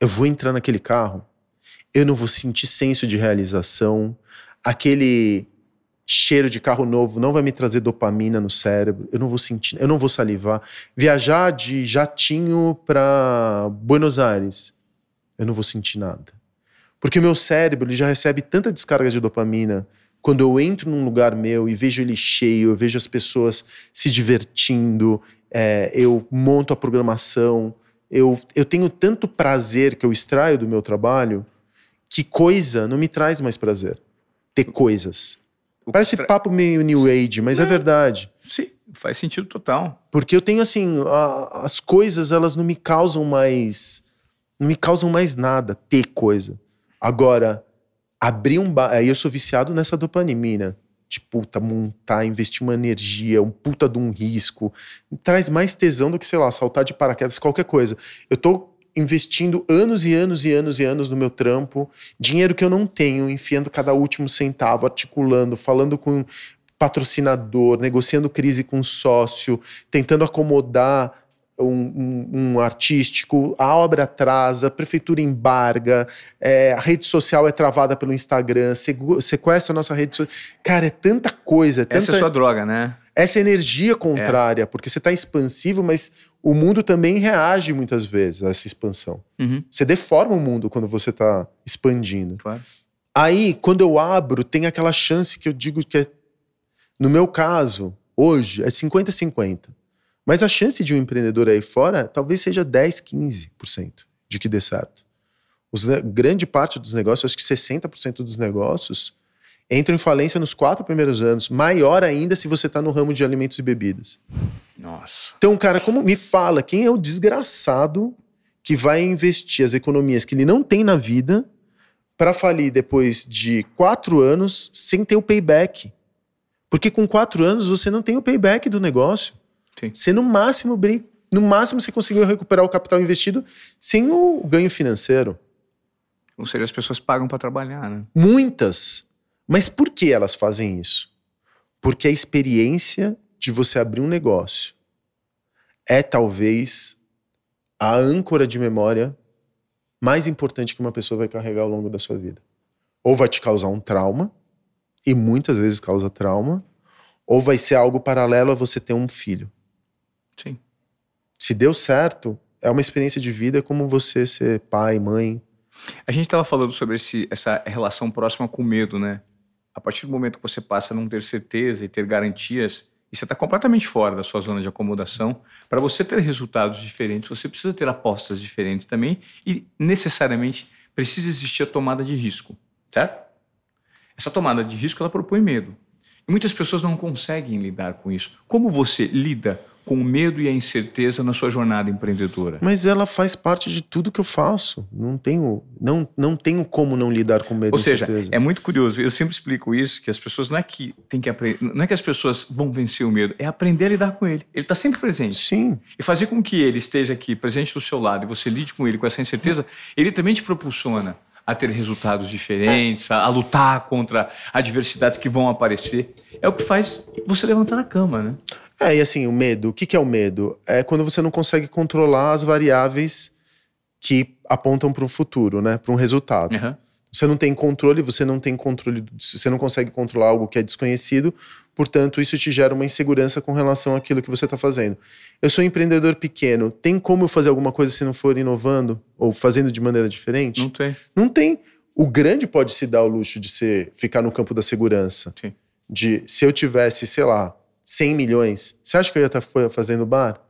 Eu vou entrar naquele carro, eu não vou sentir senso de realização, aquele cheiro de carro novo não vai me trazer dopamina no cérebro, eu não vou sentir, eu não vou salivar. Viajar de jatinho para Buenos Aires, eu não vou sentir nada. Porque o meu cérebro ele já recebe tanta descarga de dopamina quando eu entro num lugar meu e vejo ele cheio, eu vejo as pessoas se divertindo, é, eu monto a programação, eu, eu tenho tanto prazer que eu extraio do meu trabalho que coisa não me traz mais prazer. Ter coisas. Parece tra... papo meio New Age, mas é, é verdade. Sim, faz sentido total. Porque eu tenho assim, a, as coisas elas não me causam mais. Não me causam mais nada ter coisa. Agora, abrir um bar. Aí eu sou viciado nessa dopamina. De puta, montar, investir uma energia, um puta de um risco. Traz mais tesão do que, sei lá, saltar de paraquedas, qualquer coisa. Eu tô investindo anos e anos e anos e anos no meu trampo, dinheiro que eu não tenho, enfiando cada último centavo, articulando, falando com patrocinador, negociando crise com sócio, tentando acomodar um, um, um, artístico, a obra atrasa, a prefeitura embarga, é, a rede social é travada pelo Instagram, sequestra a nossa rede social. Cara, é tanta coisa. É tanta... Essa é sua droga, né? Essa energia contrária, é. porque você está expansivo, mas o mundo também reage muitas vezes a essa expansão. Uhum. Você deforma o mundo quando você está expandindo. Claro. Aí, quando eu abro, tem aquela chance que eu digo que é, no meu caso, hoje, é 50-50. Mas a chance de um empreendedor aí fora talvez seja 10, 15% de que dê certo. Os, grande parte dos negócios, acho que 60% dos negócios, entram em falência nos quatro primeiros anos. Maior ainda se você está no ramo de alimentos e bebidas. Nossa. Então, cara, como me fala, quem é o desgraçado que vai investir as economias que ele não tem na vida para falir depois de quatro anos sem ter o payback? Porque com quatro anos você não tem o payback do negócio. Sim. Você no máximo no máximo você conseguiu recuperar o capital investido sem o ganho financeiro. Ou seja, as pessoas pagam para trabalhar, né? Muitas. Mas por que elas fazem isso? Porque a experiência de você abrir um negócio é talvez a âncora de memória mais importante que uma pessoa vai carregar ao longo da sua vida. Ou vai te causar um trauma, e muitas vezes causa trauma, ou vai ser algo paralelo a você ter um filho. Sim. Se deu certo, é uma experiência de vida como você ser pai, mãe. A gente estava falando sobre esse, essa relação próxima com o medo, né? A partir do momento que você passa a não ter certeza e ter garantias, e você está completamente fora da sua zona de acomodação, para você ter resultados diferentes, você precisa ter apostas diferentes também e necessariamente precisa existir a tomada de risco, certo? Essa tomada de risco ela propõe medo. E muitas pessoas não conseguem lidar com isso. Como você lida com o medo e a incerteza na sua jornada empreendedora? Mas ela faz parte de tudo que eu faço. Não tenho, não, não tenho como não lidar com medo Ou e seja, incerteza. é muito curioso. Eu sempre explico isso que as pessoas não é que tem que aprender, não é que as pessoas vão vencer o medo, é aprender a lidar com ele. Ele está sempre presente. Sim. E fazer com que ele esteja aqui presente do seu lado e você lide com ele com essa incerteza, ele também te propulsiona a ter resultados diferentes, a, a, lutar contra adversidades que vão aparecer. É o que faz você levantar da cama, né? É, e assim, o medo, o que, que é o medo? É quando você não consegue controlar as variáveis que apontam para o futuro, né? Para um resultado. Uhum. Você não tem controle, você não tem controle, você não consegue controlar algo que é desconhecido, portanto, isso te gera uma insegurança com relação àquilo que você está fazendo. Eu sou um empreendedor pequeno, tem como eu fazer alguma coisa se não for inovando ou fazendo de maneira diferente? Não tem. Não tem. O grande pode se dar o luxo de ser, ficar no campo da segurança. Sim. De se eu tivesse, sei lá, 100 milhões, você acha que eu ia estar tá fazendo bar?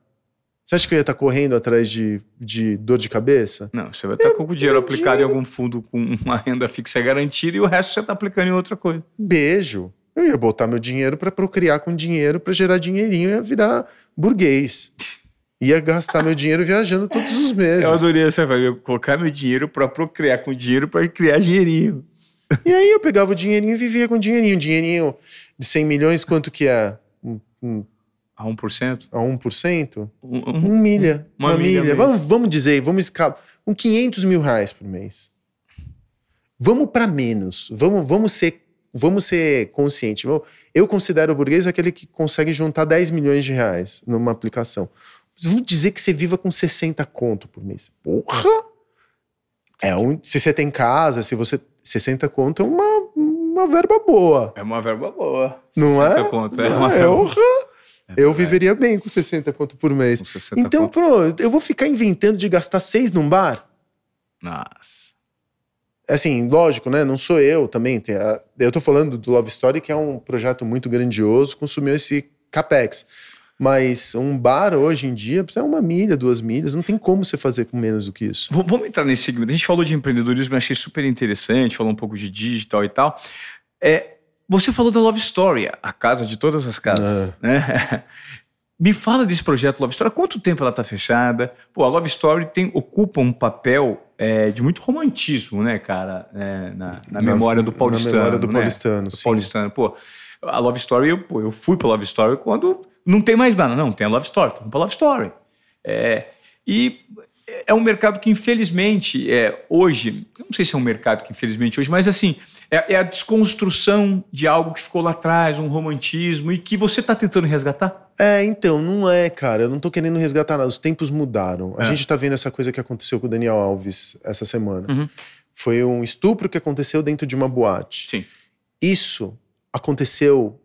Você acha que eu ia estar correndo atrás de, de dor de cabeça? Não, você vai estar com o dinheiro aplicado em algum fundo com uma renda fixa garantida e o resto você está aplicando em outra coisa. Beijo. Eu ia botar meu dinheiro para procriar com dinheiro, para gerar dinheirinho, ia virar burguês. Ia gastar meu dinheiro viajando todos os meses. Eu adorei essa vai colocar meu dinheiro para procriar com dinheiro para criar dinheirinho. E aí eu pegava o dinheirinho e vivia com dinheirinho. Dinheirinho de 100 milhões, quanto que é? Um, um, a 1%? A 1%? Um, um, um milha. Uma, uma milha. milha. Vamos, vamos dizer, vamos escalar. Com 500 mil reais por mês. Vamos para menos. Vamos, vamos ser vamos ser conscientes. Eu considero o burguês aquele que consegue juntar 10 milhões de reais numa aplicação. Vamos dizer que você viva com 60 conto por mês. Porra! É um, se você tem casa, se você. 60 conto é uma, uma verba boa. É uma verba boa. Não 60 é? conto, é Não uma é? verba Porra! Eu viveria bem com 60 conto por mês. Com 60 Então, conto. pô, eu vou ficar inventando de gastar seis num bar? Nossa. Assim, lógico, né? Não sou eu também. eu tô falando do Love Story, que é um projeto muito grandioso, consumiu esse capex. Mas um bar hoje em dia é uma milha, duas milhas, não tem como você fazer com menos do que isso. Vamos entrar nesse segmento. A gente falou de empreendedorismo, achei super interessante, falou um pouco de digital e tal. É, você falou da Love Story, a casa de todas as casas. Ah. né? Me fala desse projeto Love Story. Quanto tempo ela está fechada? Pô, a Love Story tem, ocupa um papel é, de muito romantismo, né, cara? É, na, na memória do paulistano. Na memória do né? paulistano, Do sim. paulistano. Pô, a Love Story, eu, pô, eu fui pra Love Story quando não tem mais nada. Não, tem a Love Story, vamos pra Love Story. É, e é um mercado que, infelizmente, é, hoje, não sei se é um mercado que, infelizmente, hoje, mas assim, é, é a desconstrução de algo que ficou lá atrás, um romantismo, e que você está tentando resgatar. É, então, não é, cara. Eu não tô querendo resgatar nada. Os tempos mudaram. A É. gente tá vendo essa coisa que aconteceu com o Daniel Alves essa semana. Uhum. Foi um estupro que aconteceu dentro de uma boate. Sim. Isso aconteceu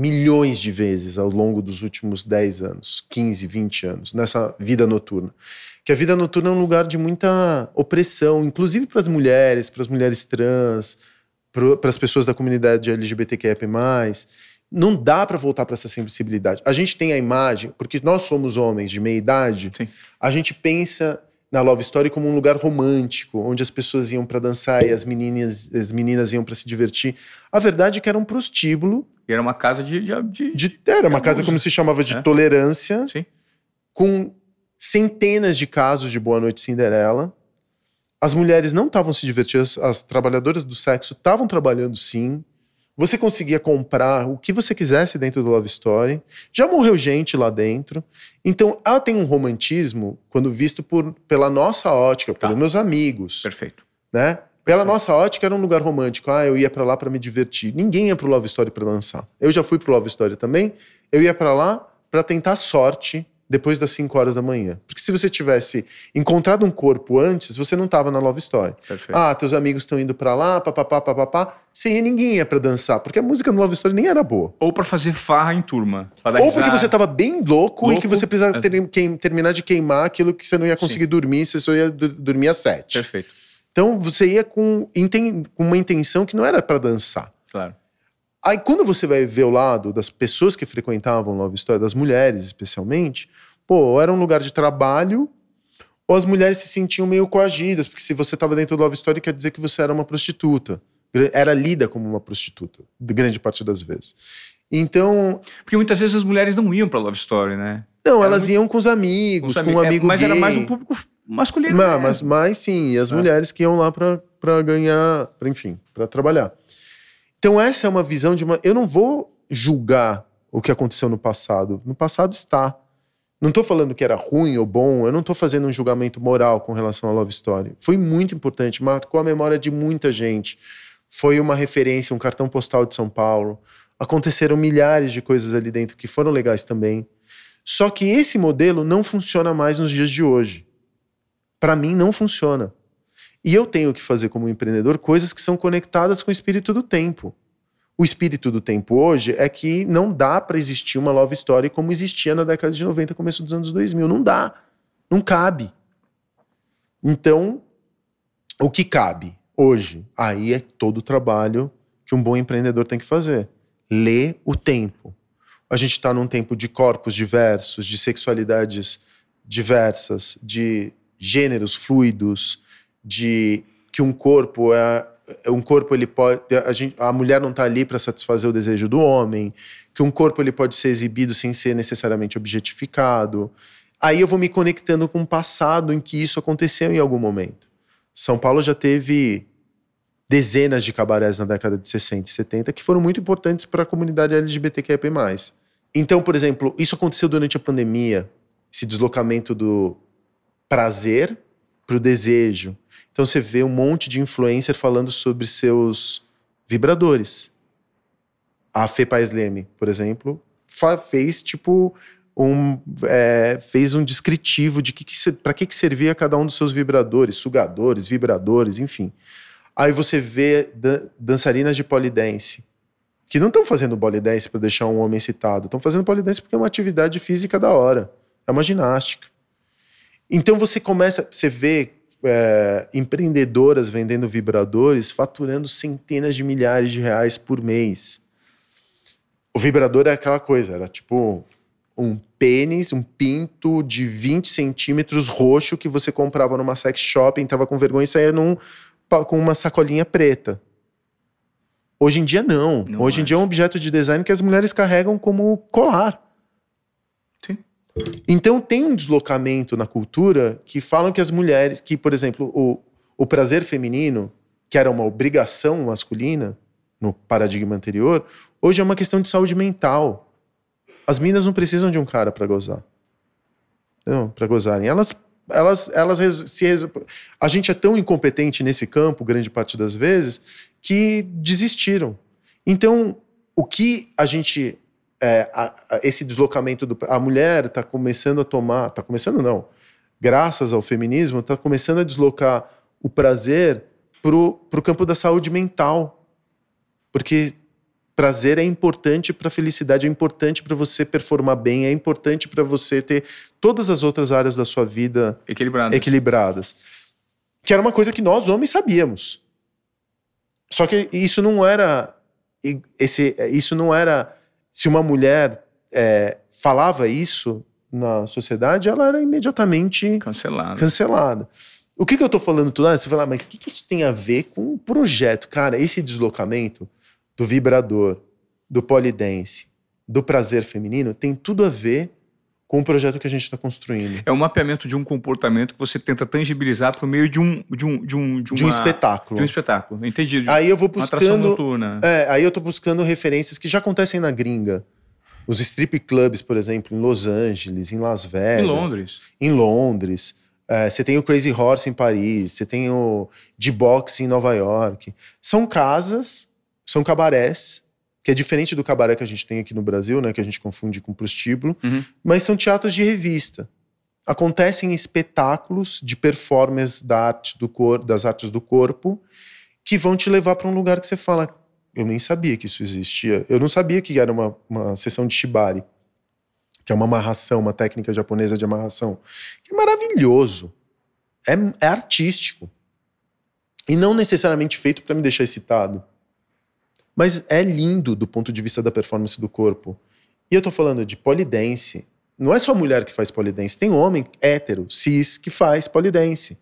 milhões de vezes ao longo dos últimos 10 anos, 15, 20 anos, nessa vida noturna. Que a vida noturna é um lugar de muita opressão, inclusive para as mulheres, para as mulheres trans, para as pessoas da comunidade LGBTQIA+. Não dá para voltar para essa sensibilidade. A gente tem a imagem, porque nós somos homens de meia idade, Sim. a gente pensa na Love Story como um lugar romântico, onde as pessoas iam para dançar e as meninas, as meninas iam para se divertir. A verdade é que era um prostíbulo. E era uma casa de. de, de- De, era uma casa, como se chamava, de É. tolerância, Sim. com centenas de casos de Boa Noite Cinderela. As mulheres não estavam se divertindo, as, as trabalhadoras do sexo estavam trabalhando sim. Você conseguia comprar o que você quisesse dentro do Love Story. Já morreu gente lá dentro. Então, ela tem um romantismo quando visto por, pela nossa ótica, Tá. pelos meus amigos, Perfeito. né? Pela nossa ótica era um lugar romântico. Ah, eu ia pra lá pra me divertir. Ninguém ia pro Love Story pra dançar. Eu já fui pro Love Story também. Eu ia pra lá pra tentar sorte depois das 5 horas da manhã. Porque se você tivesse encontrado um corpo antes, você não tava na Love Story. Perfeito. Ah, teus amigos estão indo pra lá, papapá, papapá. Ia, ninguém ia pra dançar, porque a música no Love Story nem era boa. Ou para fazer farra em turma. Ou porque você tava bem louco, e Louco, que você precisava é. ter- queim- terminar de queimar aquilo que você não ia conseguir dormir, você só ia dormir às sete. Perfeito. Então você ia com, com uma intenção que não era pra dançar. Claro. Aí quando você vai ver o lado das pessoas que frequentavam Love Story, das mulheres especialmente, pô, ou era um lugar de trabalho, ou as mulheres se sentiam meio coagidas, porque se você estava dentro do Love Story quer dizer que você era uma prostituta. Era lida como uma prostituta, de grande parte das vezes. Então, Porque muitas vezes as mulheres não iam pra Love Story, né? não, Era elas muito- iam com os amigos, Os com um é, amigo Mas gay. era mais um público masculino. Né? mas, mas sim, e as É. mulheres que iam lá pra ganhar, pra, enfim, para trabalhar. Então essa é uma visão de uma. Eu não vou julgar o que aconteceu no passado. No passado está. Não tô falando que era ruim ou bom, eu não tô fazendo um julgamento moral com relação à Love Story. Foi muito importante, marcou a memória de muita gente. Foi uma referência, um cartão postal de São Paulo. Aconteceram milhares de coisas ali dentro que foram legais também. Só que esse modelo não funciona mais nos dias de hoje. Para mim, não funciona. E eu tenho que fazer, como empreendedor, coisas que são conectadas com o espírito do tempo. O espírito do tempo hoje é que não dá para existir uma love story como existia na década de 90, começo dos anos 2000. Não dá. Não cabe. Então, o que cabe hoje? Aí é todo o trabalho que um bom empreendedor tem que fazer. Ler o tempo. A gente está num tempo de corpos diversos, de sexualidades diversas, de gêneros fluidos, de que um corpo é um corpo ele pode a, gente, a mulher não está ali para satisfazer o desejo do homem, que um corpo ele pode ser exibido sem ser necessariamente objetificado. Aí eu vou me conectando com o passado em que isso aconteceu em algum momento. São Paulo já teve dezenas de cabarés na década de 60 e 70 que foram muito importantes para a comunidade LGBTQIA+. Então, por exemplo, isso aconteceu durante a pandemia, esse deslocamento do prazer para o desejo. Então você vê um monte de influencer falando sobre seus vibradores. A Fê Paes Leme, por exemplo, fez tipo um, é, fez um descritivo de que, que para que, que servia cada um dos seus vibradores, sugadores, vibradores, enfim. Aí você vê dan dançarinas de polidense que não estão fazendo polidense para deixar um homem excitado, estão fazendo polidense porque é uma atividade física da hora, é uma ginástica. Então você começa, você vê é, empreendedoras vendendo vibradores faturando centenas de milhares de reais por mês. O vibrador é aquela coisa, era tipo um pênis, um pinto de 20 centímetros roxo que você comprava numa sex shop, entrava com vergonha e saía num, com uma sacolinha preta. Hoje em dia, não. não Hoje em dia é um objeto de design que as mulheres carregam como colar. Então tem um deslocamento na cultura que falam que as mulheres, que, por exemplo, o, o prazer feminino, que era uma obrigação masculina no paradigma anterior, hoje é uma questão de saúde mental. As minas não precisam de um cara para gozar. Não, para gozarem. Elas elas, elas se a gente é tão incompetente nesse campo, grande parte das vezes, que desistiram. Então, o que a gente é, a, a, esse deslocamento do a mulher está começando a tomar, está começando não, graças ao feminismo, está começando a deslocar o prazer para o campo da saúde mental, porque prazer é importante para a felicidade, é importante para você performar bem, é importante para você ter todas as outras áreas da sua vida equilibradas. equilibradas. Que era uma coisa que nós homens sabíamos. Só que isso não era esse, isso não era se uma mulher é, falava isso na sociedade, ela era imediatamente cancelada. cancelada. O que, que eu estou falando tudo? Ah, você fala, mas o que, que isso tem a ver com o projeto? Cara, esse deslocamento do vibrador, do polidense, do prazer feminino, tem tudo a ver com o projeto que a gente está construindo. É um mapeamento de um comportamento que você tenta tangibilizar por meio de um de um de um de, uma, de um espetáculo. De um espetáculo, entendi. Aí eu vou buscando É, aí eu tô buscando referências que já acontecem na gringa. Os strip clubs, por exemplo, em Los Angeles, em Las Vegas, em Londres. Em Londres. É, você tem o Crazy Horse em Paris, você tem o D-Box em Nova York. São casas são cabarés, que é diferente do cabaré que a gente tem aqui no Brasil, né, que a gente confunde com prostíbulo, uhum. mas são teatros de revista. Acontecem espetáculos de performance da arte do cor, das artes do corpo que vão te levar para um lugar que você fala, eu nem sabia que isso existia. Eu não sabia que era uma, uma sessão de shibari, que é uma amarração, uma técnica japonesa de amarração, que é maravilhoso. É, é artístico. E não necessariamente feito para me deixar excitado. Mas é lindo do ponto de vista da performance do corpo. E eu tô falando de polidense. Não é só mulher que faz polidense, tem homem hétero, cis, que faz polidense.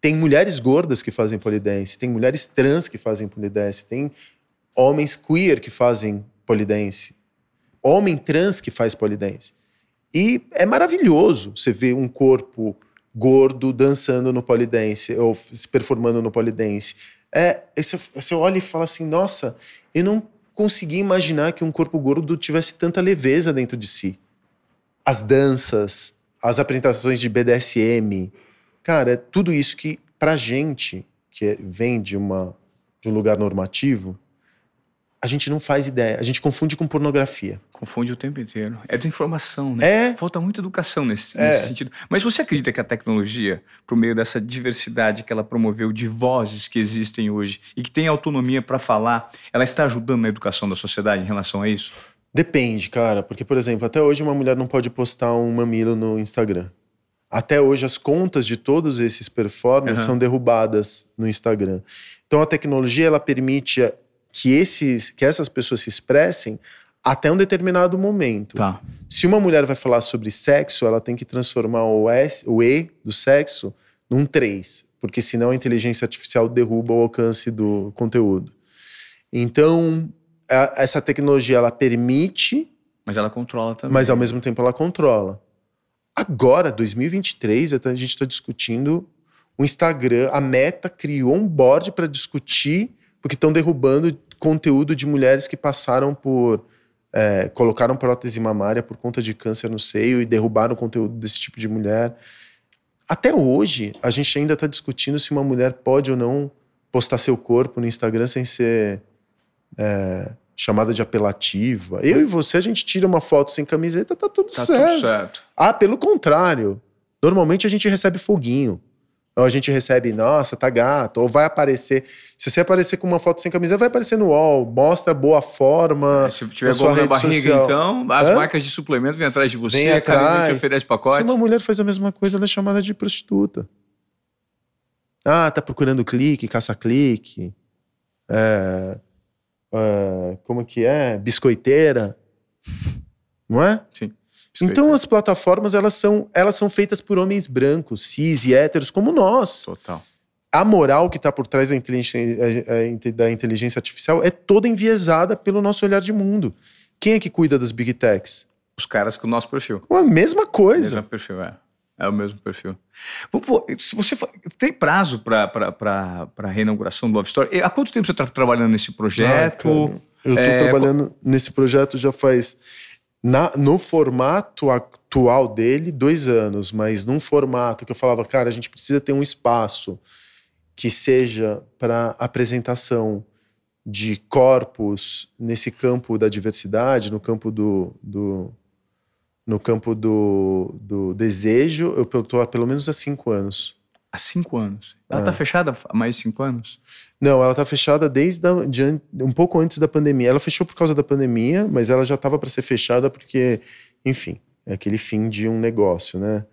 Tem mulheres gordas que fazem polidense, tem mulheres trans que fazem polidense, tem homens queer que fazem polidense, homem trans que faz polidense. E é maravilhoso você ver um corpo gordo dançando no polidense ou se performando no polidense é, você, olha e fala assim, nossa, eu não consegui imaginar que um corpo gordo tivesse tanta leveza dentro de si. As danças, as apresentações de BDSM, cara, é tudo isso que pra gente que é, vem de uma de um lugar normativo, a gente não faz ideia. A gente confunde com pornografia. Confunde o tempo inteiro. É desinformação, né? É. Falta muita educação nesse, é. nesse sentido. Mas você acredita que a tecnologia, por meio dessa diversidade que ela promoveu de vozes que existem hoje e que tem autonomia para falar, ela está ajudando na educação da sociedade em relação a isso? Depende, cara. Porque, por exemplo, até hoje uma mulher não pode postar um mamilo no Instagram. Até hoje as contas de todos esses performers uhum. são derrubadas no Instagram. Então a tecnologia ela permite que, esses, que essas pessoas se expressem até um determinado momento. Tá. Se uma mulher vai falar sobre sexo, ela tem que transformar o, S, o E do sexo num 3, porque senão a inteligência artificial derruba o alcance do conteúdo. Então, a, essa tecnologia ela permite. Mas ela controla também. Mas ao mesmo tempo ela controla. Agora, 2023, a gente está discutindo o Instagram. A Meta criou um board para discutir porque estão derrubando conteúdo de mulheres que passaram por. É, colocaram prótese mamária por conta de câncer no seio e derrubaram conteúdo desse tipo de mulher. Até hoje, a gente ainda está discutindo se uma mulher pode ou não postar seu corpo no Instagram sem ser é, chamada de apelativa. Eu e você, a gente tira uma foto sem camiseta, tá tudo Tá certo. tudo certo. Ah, pelo contrário. Normalmente a gente recebe foguinho. Ou a gente recebe, nossa, tá gato. Ou vai aparecer. Se você aparecer com uma foto sem camiseta, vai aparecer no UOL. Mostra boa forma. Se tiver gol na barriga, social. então, as Hã? marcas de suplemento vêm atrás de você, Vem a academia te atrás. oferece Se pacote. uma mulher faz a mesma coisa, ela é chamada de prostituta. Ah, tá procurando clique, caça-clique. É, é, como que é? Biscoiteira. Não é? Sim. Então as plataformas elas são, elas são feitas por homens brancos, cis e héteros como nós. Total. A moral que está por trás da inteligência, da inteligência artificial é toda enviesada pelo nosso olhar de mundo. Quem é que cuida das big techs? Os caras com o nosso perfil. A mesma coisa. Mesmo perfil, é. É o mesmo perfil. Se você tem prazo para a reinauguração do Love Story? Há quanto tempo você está trabalhando nesse projeto? Ah, eu tô É, trabalhando nesse projeto já faz. Na- no formato atual dele, dois anos, mas num formato que eu falava, cara, a gente precisa ter um espaço que seja para apresentação de corpos nesse campo da diversidade, no campo do. do no campo do, do desejo, eu estou há pelo menos há cinco anos. Há cinco anos. Ela está fechada há mais de cinco anos? Não, ela tá fechada desde a, de um pouco antes da pandemia. Ela fechou por causa da pandemia, mas ela já estava para ser fechada porque, enfim, é aquele fim de um negócio, né?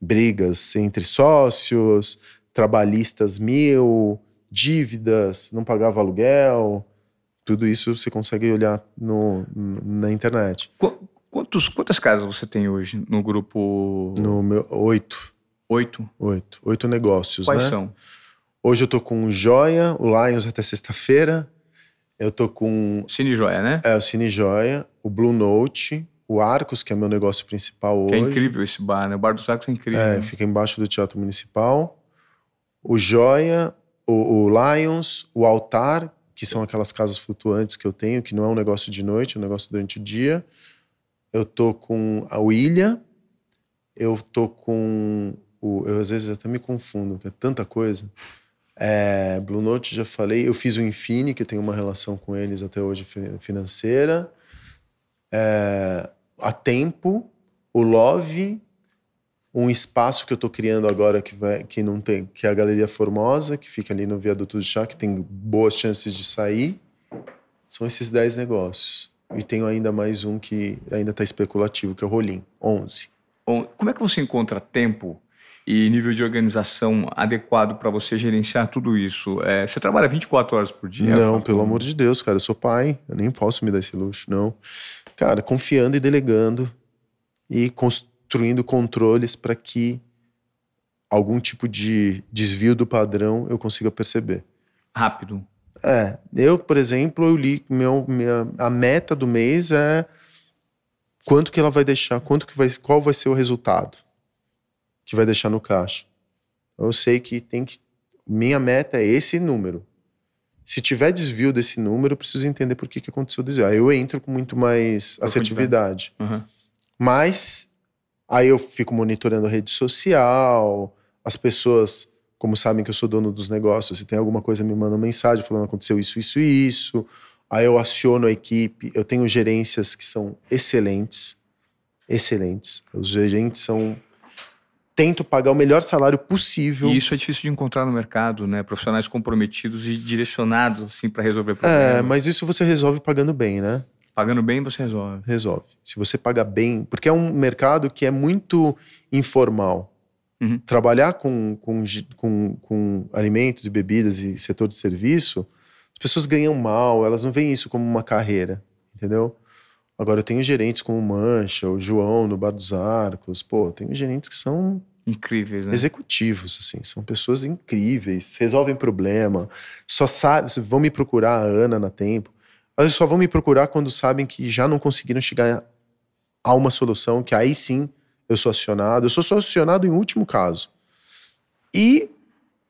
Brigas entre sócios, trabalhistas mil, dívidas, não pagava aluguel. Tudo isso você consegue olhar no, na internet. Qu- Quantos, quantas casas você tem hoje no grupo No meu oito, oito? oito, oito negócios, Quais né? são? Hoje eu tô com Joia, o Lions até sexta-feira. Eu tô com Cine Joia, né? É, o Cine Joia, o Blue Note, o Arcos, que é meu negócio principal Que hoje. é incrível esse bar, né? O Bar dos Arcos é incrível. É, fica embaixo do Teatro Municipal. O Joia, o, o Lions, o Altar, que são aquelas casas flutuantes que eu tenho, que não é um negócio de noite, é um negócio durante o dia. Eu tô com a William, eu tô com o. Eu às vezes até me confundo, que é tanta coisa. É, Blue Note, já falei. Eu fiz o Infini, que tenho uma relação com eles até hoje fi- financeira. É, a Tempo, o Love, um espaço que eu tô criando agora que, vai, que não tem, que é a Galeria Formosa, que fica ali no Viaduto do Chá, que tem boas chances de sair. São esses 10 negócios. E tenho ainda mais um que ainda está especulativo, que é o Rolim, 11. Bom, como é que você encontra tempo e nível de organização adequado para você gerenciar tudo isso? É, você trabalha 24 horas por dia? não, pelo amor de Deus, cara, eu sou pai, eu nem posso me dar esse luxo, não. Cara, confiando e delegando e construindo controles para que algum tipo de desvio do padrão eu consiga perceber. Rápido. É, eu, por exemplo, eu li meu, minha, a meta do mês é quanto que ela vai deixar, quanto que vai, qual vai ser o resultado que vai deixar no caixa. Eu sei que tem que minha meta é esse número. Se tiver desvio desse número, eu preciso entender por que, que aconteceu o desvio. Aí eu entro com muito mais assertividade. Uhum. Mas aí eu fico monitorando a rede social, as pessoas, como sabem que eu sou dono dos negócios, se tem alguma coisa me mandam mensagem falando aconteceu isso, isso e isso. Aí eu aciono a equipe, eu tenho gerências que são excelentes, excelentes. Os gerentes são tento pagar o melhor salário possível. E isso é difícil de encontrar no mercado, né? Profissionais comprometidos e direcionados assim para resolver problemas. É, mas isso você resolve pagando bem, né? Pagando bem, você resolve. Resolve. Se você paga bem, porque é um mercado que é muito informal. Uhum. Trabalhar com, com, com, com alimentos e bebidas e setor de serviço, as pessoas ganham mal, elas não veem isso como uma carreira, entendeu? Agora, eu tenho gerentes como o Mancha, o João no Bar dos Arcos, pô, tenho gerentes que são Incríveis, né? executivos, assim, são pessoas incríveis, resolvem problema, só sabem, vão me procurar a Ana na tempo. Elas só vão me procurar quando sabem que já não conseguiram chegar a uma solução, que aí sim eu sou acionado. Eu sou só acionado em último caso. E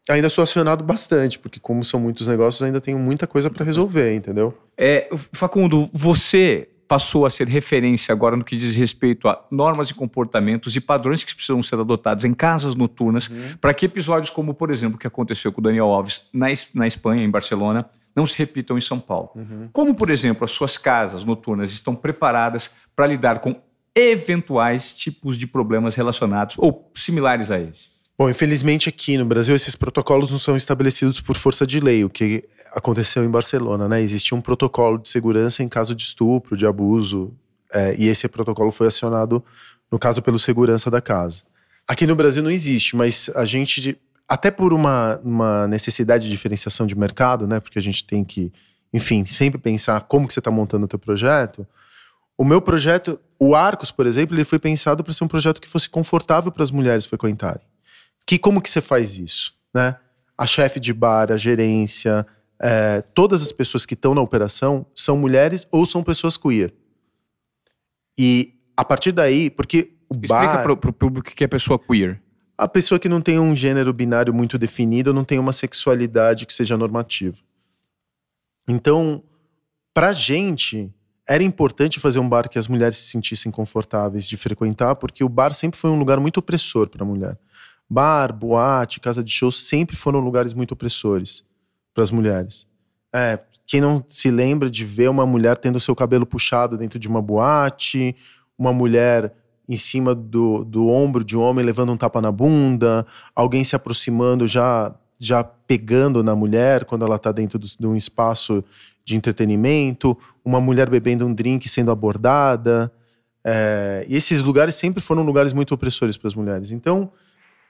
ainda sou acionado bastante, porque como são muitos negócios, ainda tenho muita coisa para resolver, entendeu? É, Facundo, você passou a ser referência agora no que diz respeito a normas e comportamentos e padrões que precisam ser adotados em casas noturnas para que episódios como, por exemplo, o que aconteceu com o Daniel Alves na, na Espanha, em Barcelona, não se repitam em São Paulo. Uhum. Como, por exemplo, as suas casas noturnas estão preparadas para lidar com eventuais tipos de problemas relacionados ou similares a esse? Bom, infelizmente aqui no Brasil esses protocolos não são estabelecidos por força de lei, o que aconteceu em Barcelona, né? Existia um protocolo de segurança em caso de estupro, de abuso, é, e esse protocolo foi acionado, no caso, pelo segurança da casa. Aqui no Brasil não existe, mas a gente, até por uma, uma necessidade de diferenciação de mercado, né? Porque a gente tem que, enfim, sempre pensar como que você está montando o teu projeto. O meu projeto, o Arcos, por exemplo, ele foi pensado para ser um projeto que fosse confortável para as mulheres frequentarem. Que como que você faz isso, né? A chefe de bar, a gerência, é, todas as pessoas que estão na operação são mulheres ou são pessoas queer. E a partir daí, porque o Explica bar... Explica para o público que é pessoa queer. A pessoa que não tem um gênero binário muito definido, não tem uma sexualidade que seja normativa. Então, pra gente, era importante fazer um bar que as mulheres se sentissem confortáveis de frequentar, porque o bar sempre foi um lugar muito opressor para a mulher. Bar, boate, casa de shows sempre foram lugares muito opressores para as mulheres. É, quem não se lembra de ver uma mulher tendo seu cabelo puxado dentro de uma boate, uma mulher em cima do, do ombro de um homem levando um tapa na bunda, alguém se aproximando já já pegando na mulher quando ela está dentro de um espaço de entretenimento, uma mulher bebendo um drink sendo abordada. É, e esses lugares sempre foram lugares muito opressores para as mulheres. Então,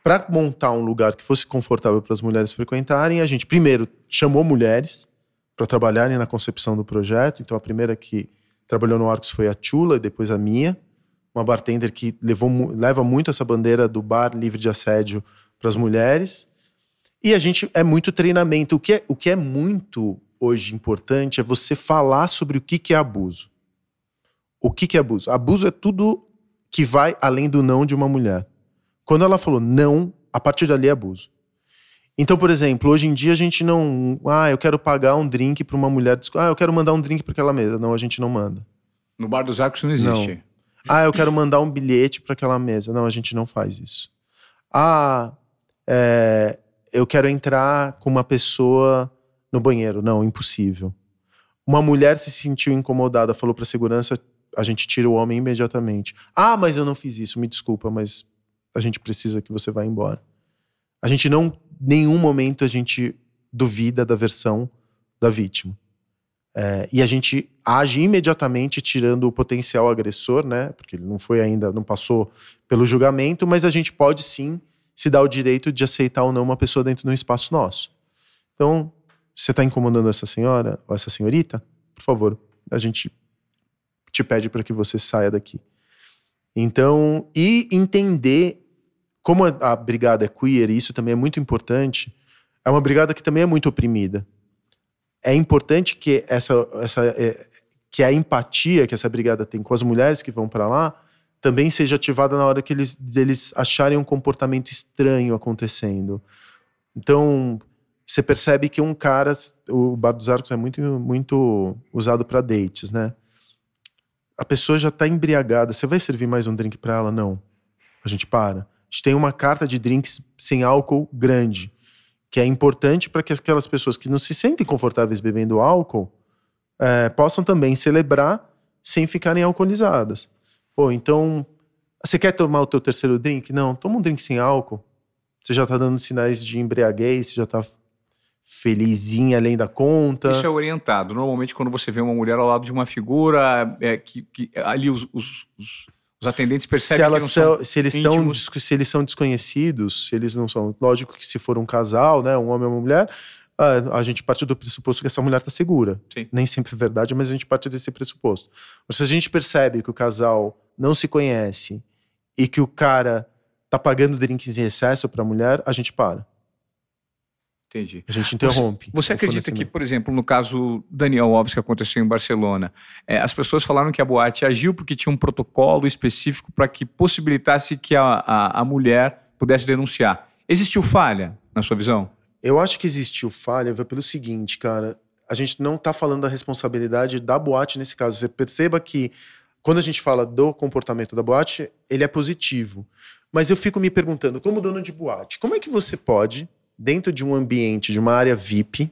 para montar um lugar que fosse confortável para as mulheres frequentarem, a gente primeiro chamou mulheres para trabalharem na concepção do projeto. Então, a primeira que trabalhou no Arcos foi a Chula e depois a Mia, uma bartender que levou, leva muito essa bandeira do bar livre de assédio para as mulheres. E a gente é muito treinamento. O que é, o que é muito hoje importante é você falar sobre o que, que é abuso. O que, que é abuso? Abuso é tudo que vai além do não de uma mulher. Quando ela falou não, a partir dali é abuso. Então, por exemplo, hoje em dia a gente não. Ah, eu quero pagar um drink para uma mulher. Ah, eu quero mandar um drink para aquela mesa. Não, a gente não manda. No Bar dos Arcos não existe. Não. Ah, eu quero mandar um bilhete para aquela mesa. Não, a gente não faz isso. Ah, é, eu quero entrar com uma pessoa no banheiro. Não, impossível. Uma mulher se sentiu incomodada, falou para segurança, a gente tira o homem imediatamente. Ah, mas eu não fiz isso, me desculpa, mas a gente precisa que você vá embora. A gente não nenhum momento a gente duvida da versão da vítima. É, e a gente age imediatamente tirando o potencial agressor, né? Porque ele não foi ainda, não passou pelo julgamento, mas a gente pode sim se dar o direito de aceitar ou não uma pessoa dentro de um espaço nosso. Então, você está incomodando essa senhora ou essa senhorita, por favor, a gente te pede para que você saia daqui. Então, e entender como a, brigada é queer, e isso também é muito importante, é uma brigada que também é muito oprimida. É importante que essa, essa é, que a empatia que essa brigada tem com as mulheres que vão para lá também seja ativada na hora que eles, eles acharem um comportamento estranho acontecendo. Então, você percebe que um cara, o Bar dos Arcos é muito, muito usado para dates, né? A pessoa já está embriagada. Você vai servir mais um drink para ela? Não. A gente para a gente tem uma carta de drinks sem álcool grande, que é importante para que aquelas pessoas que não se sentem confortáveis bebendo álcool é, possam também celebrar sem ficarem alcoolizadas. Pô, então, você quer tomar o teu terceiro drink? Não, toma um drink sem álcool. Você já está dando sinais de embriaguez, você já está felizinha além da conta. Isso é orientado. Normalmente, quando você vê uma mulher ao lado de uma figura, é, que, que ali os, os, os os atendentes percebem se que não são, se eles estão se eles são desconhecidos, se eles não são, lógico que se for um casal, né, um homem ou uma mulher, a, a gente parte do pressuposto que essa mulher está segura. Sim. Nem sempre é verdade, mas a gente parte desse pressuposto. Mas se a gente percebe que o casal não se conhece e que o cara tá pagando drinks em excesso para a mulher, a gente para. Entendi. A gente interrompe. Você, você acredita que, por exemplo, no caso Daniel Alves, que aconteceu em Barcelona, é, as pessoas falaram que a boate agiu porque tinha um protocolo específico para que possibilitasse que a, a, a, mulher pudesse denunciar. Existiu falha, na sua visão? Eu acho que existiu falha pelo seguinte, cara. A gente não está falando da responsabilidade da boate nesse caso. Você perceba que quando a gente fala do comportamento da boate, ele é positivo. Mas eu fico me perguntando, como dono de boate, como é que você pode dentro de um ambiente, de uma área VIP,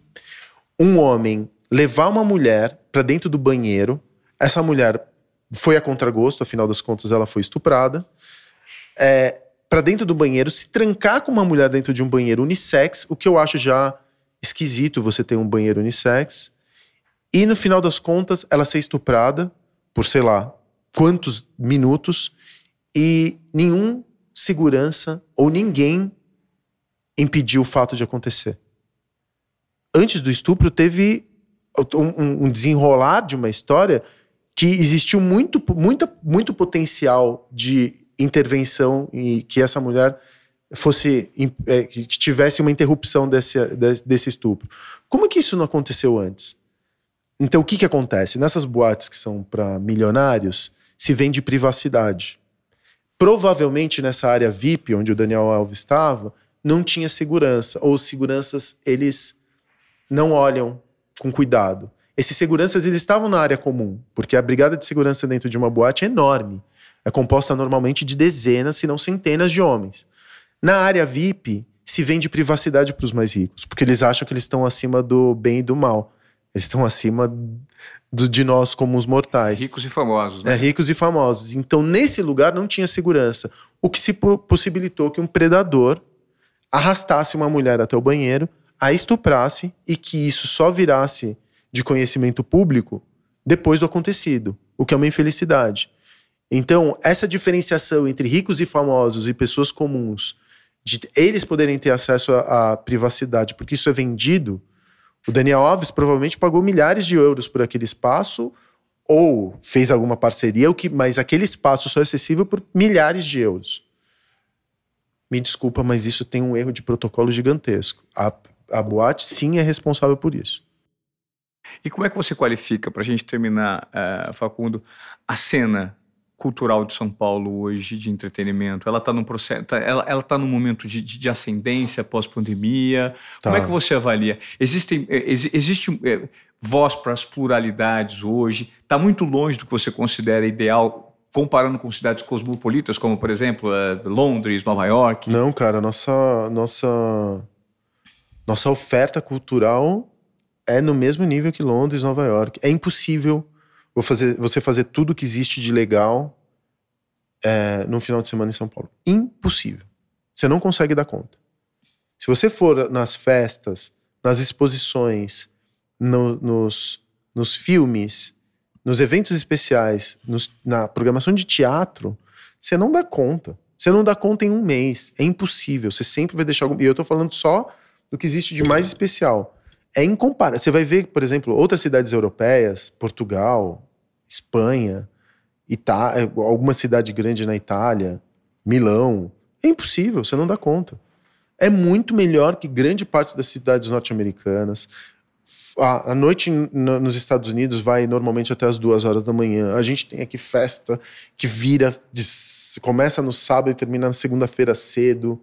um homem levar uma mulher para dentro do banheiro, essa mulher foi a contragosto, afinal das contas ela foi estuprada, é, para dentro do banheiro, se trancar com uma mulher dentro de um banheiro unissex, o que eu acho já esquisito você ter um banheiro unissex, e no final das contas ela ser estuprada por sei lá quantos minutos e nenhum segurança ou ninguém impediu o fato de acontecer. Antes do estupro, teve um, um desenrolar de uma história que existiu muito, muita, muito potencial de intervenção e que essa mulher fosse é, que tivesse uma interrupção desse, desse estupro. Como que isso não aconteceu antes? Então o que que acontece? Nessas boates que são para milionários, se vende privacidade. Provavelmente nessa área VIP onde o Daniel Alves estava, não tinha segurança, ou os seguranças eles não olham com cuidado. Esses seguranças eles estavam na área comum, porque a brigada de segurança dentro de uma boate é enorme. É composta normalmente de dezenas, se não centenas de homens. Na área VIP, se vende privacidade para os mais ricos, porque eles acham que eles estão acima do bem e do mal. Eles estão acima do, de nós como os mortais. Ricos e famosos, né? É, ricos e famosos. Então, nesse lugar não tinha segurança. O que se possibilitou que um predador arrastasse uma mulher até o banheiro, a estuprasse e que isso só virasse de conhecimento público depois do acontecido, o que é uma infelicidade. Então, essa diferenciação entre ricos e famosos e pessoas comuns, de eles poderem ter acesso à, privacidade, porque isso é vendido, o Daniel Alves provavelmente pagou milhares de euros por aquele espaço ou fez alguma parceria, mas aquele espaço só é acessível por milhares de euros. Me desculpa, mas isso tem um erro de protocolo gigantesco. A, a boate, sim, é responsável por isso. E como é que você qualifica, para a gente terminar, uh, Facundo, a cena cultural de São Paulo hoje de entretenimento? Ela está num processo, tá, ela, ela tá num momento de, de, de ascendência pós-pandemia. Tá. Como é que você avalia? Existem, eh, ex, existe é, voz para as pluralidades hoje? Está muito longe do que você considera ideal, comparando com cidades cosmopolitas, como por exemplo é, Londres, Nova York? Não, cara, nossa nossa nossa oferta cultural é no mesmo nível que Londres, Nova York. É impossível você fazer tudo que existe de legal é, no final de semana em São Paulo. Impossível. Você não consegue dar conta. Se você for nas festas, nas exposições, no, nos, nos filmes, nos eventos especiais, nos, na programação de teatro, você não dá conta. Você não dá conta em um mês. É impossível. Você sempre vai deixar algum. E eu tô falando só do que existe de mais especial. É incomparável. Você vai ver, por exemplo, outras cidades europeias, Portugal, Espanha, Ita é, alguma cidade grande na Itália, Milão. É impossível, você não dá conta. É muito melhor que grande parte das cidades norte-americanas. A, noite nos Estados Unidos vai normalmente até as duas horas da manhã. A gente tem aqui festa que vira, de, começa no sábado e termina na segunda-feira cedo.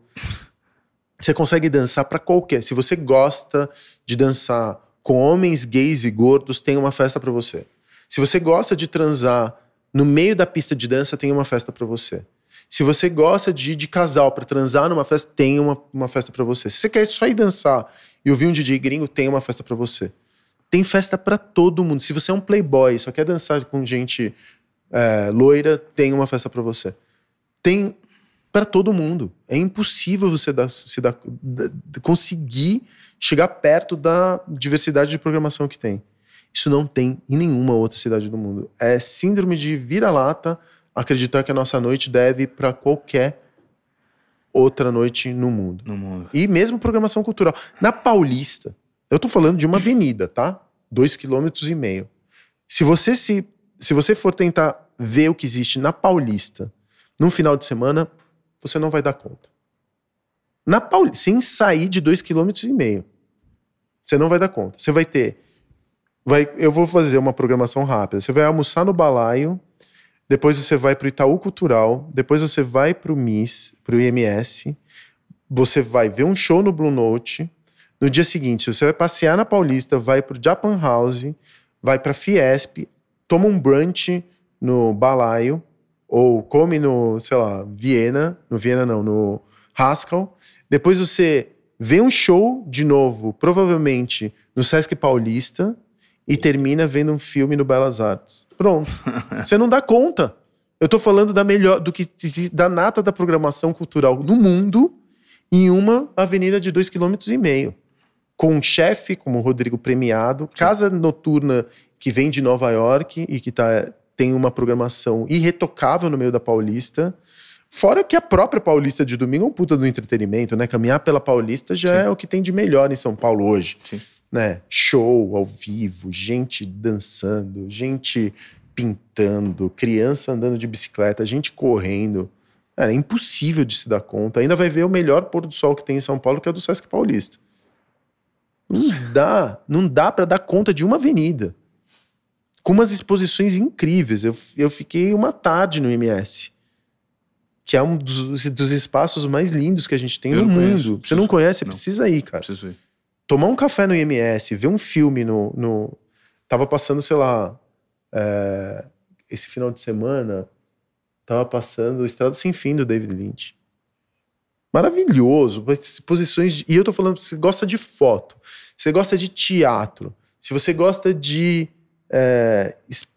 Você consegue dançar para qualquer. Se você gosta de dançar com homens gays e gordos, tem uma festa para você. Se você gosta de transar no meio da pista de dança, tem uma festa para você. Se você gosta de ir de casal para transar numa festa, tem uma, uma festa para você. Se você quer só ir dançar e ouvir um DJ gringo, tem uma festa para você. Tem festa para todo mundo. Se você é um playboy, só quer dançar com gente é, loira, tem uma festa para você. Tem para todo mundo. É impossível você dar, se dar, conseguir chegar perto da diversidade de programação que tem. Isso não tem em nenhuma outra cidade do mundo. É síndrome de vira-lata acreditar que a nossa noite deve para qualquer outra noite no mundo. No mundo. E mesmo programação cultural. Na Paulista, eu tô falando de uma avenida, tá? Dois quilômetros e meio. Se você se, se você for tentar ver o que existe na Paulista num final de semana, você não vai dar conta. Na Paulista, sem sair de dois quilômetros e meio, você não vai dar conta. Você vai ter vai, eu vou fazer uma programação rápida. Você vai almoçar no balaio, depois você vai para o Itaú Cultural, depois você vai para o MIS, para o IMS, você vai ver um show no Blue Note. No dia seguinte, você vai passear na Paulista, vai para o Japan House, vai para Fiesp, toma um brunch no balaio, ou come no, sei lá, Viena, no Viena não, no Haskell. Depois você vê um show de novo, provavelmente no Sesc Paulista, e termina vendo um filme no Belas Artes. Pronto. Você não dá conta. Eu tô falando da melhor, do que da nata da programação cultural no mundo em uma avenida de dois km e meio. Com um chefe como o Rodrigo Premiado, casa noturna que vem de Nova York e que tá, tem uma programação irretocável no meio da Paulista. Fora que a própria Paulista de domingo é um puta do entretenimento, né? Caminhar pela Paulista já Sim. é o que tem de melhor em São Paulo hoje. Sim. Né? Show ao vivo, gente dançando, gente pintando, criança andando de bicicleta, gente correndo. é impossível de se dar conta. Ainda vai ver o melhor pôr do sol que tem em São Paulo, que é o do Sesc Paulista. Não dá, não dá para dar conta de uma avenida. Com umas exposições incríveis. Eu, eu fiquei uma tarde no MS. Que é um dos, dos espaços mais lindos que a gente tem eu no mundo. Você não conhece, não. precisa ir, cara. Preciso ir. Tomar um café no IMS, ver um filme no. no... Tava passando, sei lá, é, esse final de semana, tava passando Estrada Sem Fim do David Lynch. Maravilhoso. Posições. De, e eu tô falando, você gosta de foto, você gosta de teatro, se você gosta de é,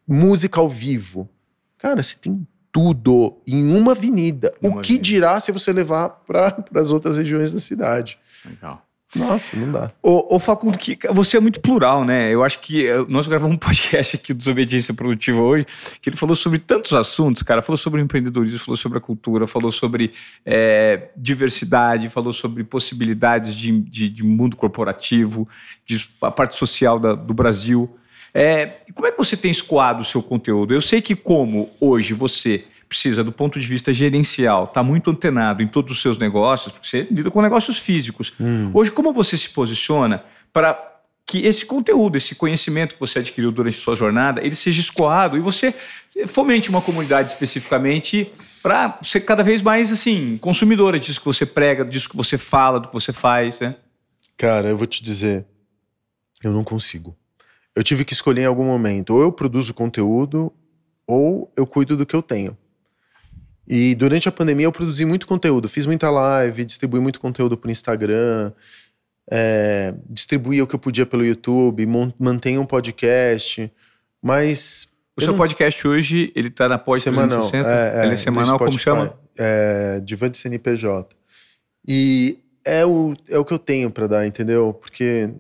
música ao vivo, cara, você tem tudo em uma avenida. Uma o que avenida. dirá se você levar para as outras regiões da cidade? Legal. Nossa, não dá. Ô, ô, Facundo, que você é muito plural, né? Eu acho que eh, nós gravamos um podcast aqui do Desobediência Produtiva hoje, que ele falou sobre tantos assuntos, cara. Falou sobre empreendedorismo, falou sobre a cultura, falou sobre é, diversidade, falou sobre possibilidades de, de, de, mundo corporativo, de a parte social da, do Brasil. É, como é que você tem escoado o seu conteúdo? Eu sei que como hoje você precisa, do ponto de vista gerencial, estar tá muito antenado em todos os seus negócios, porque você lida com negócios físicos. Hum. Hoje, como você se posiciona para que esse conteúdo, esse conhecimento que você adquiriu durante a sua jornada, ele seja escoado e você fomente uma comunidade especificamente para ser cada vez mais assim consumidora disso que você prega, disso que você fala, do que você faz, né? Cara, eu vou te dizer, eu não consigo. Eu tive que escolher em algum momento, ou eu produzo conteúdo ou eu cuido do que eu tenho. E durante a pandemia eu produzi muito conteúdo, fiz muita live, distribuí muito conteúdo por Instagram, é, distribuía o que eu podia pelo YouTube, mantenho um podcast, mas... O seu não... podcast hoje, ele tá na pós semanal, 360? É, é, ele é semanal, como chama? É, Divan de CNPJ. E é o, é o que eu tenho para dar, entendeu? Porque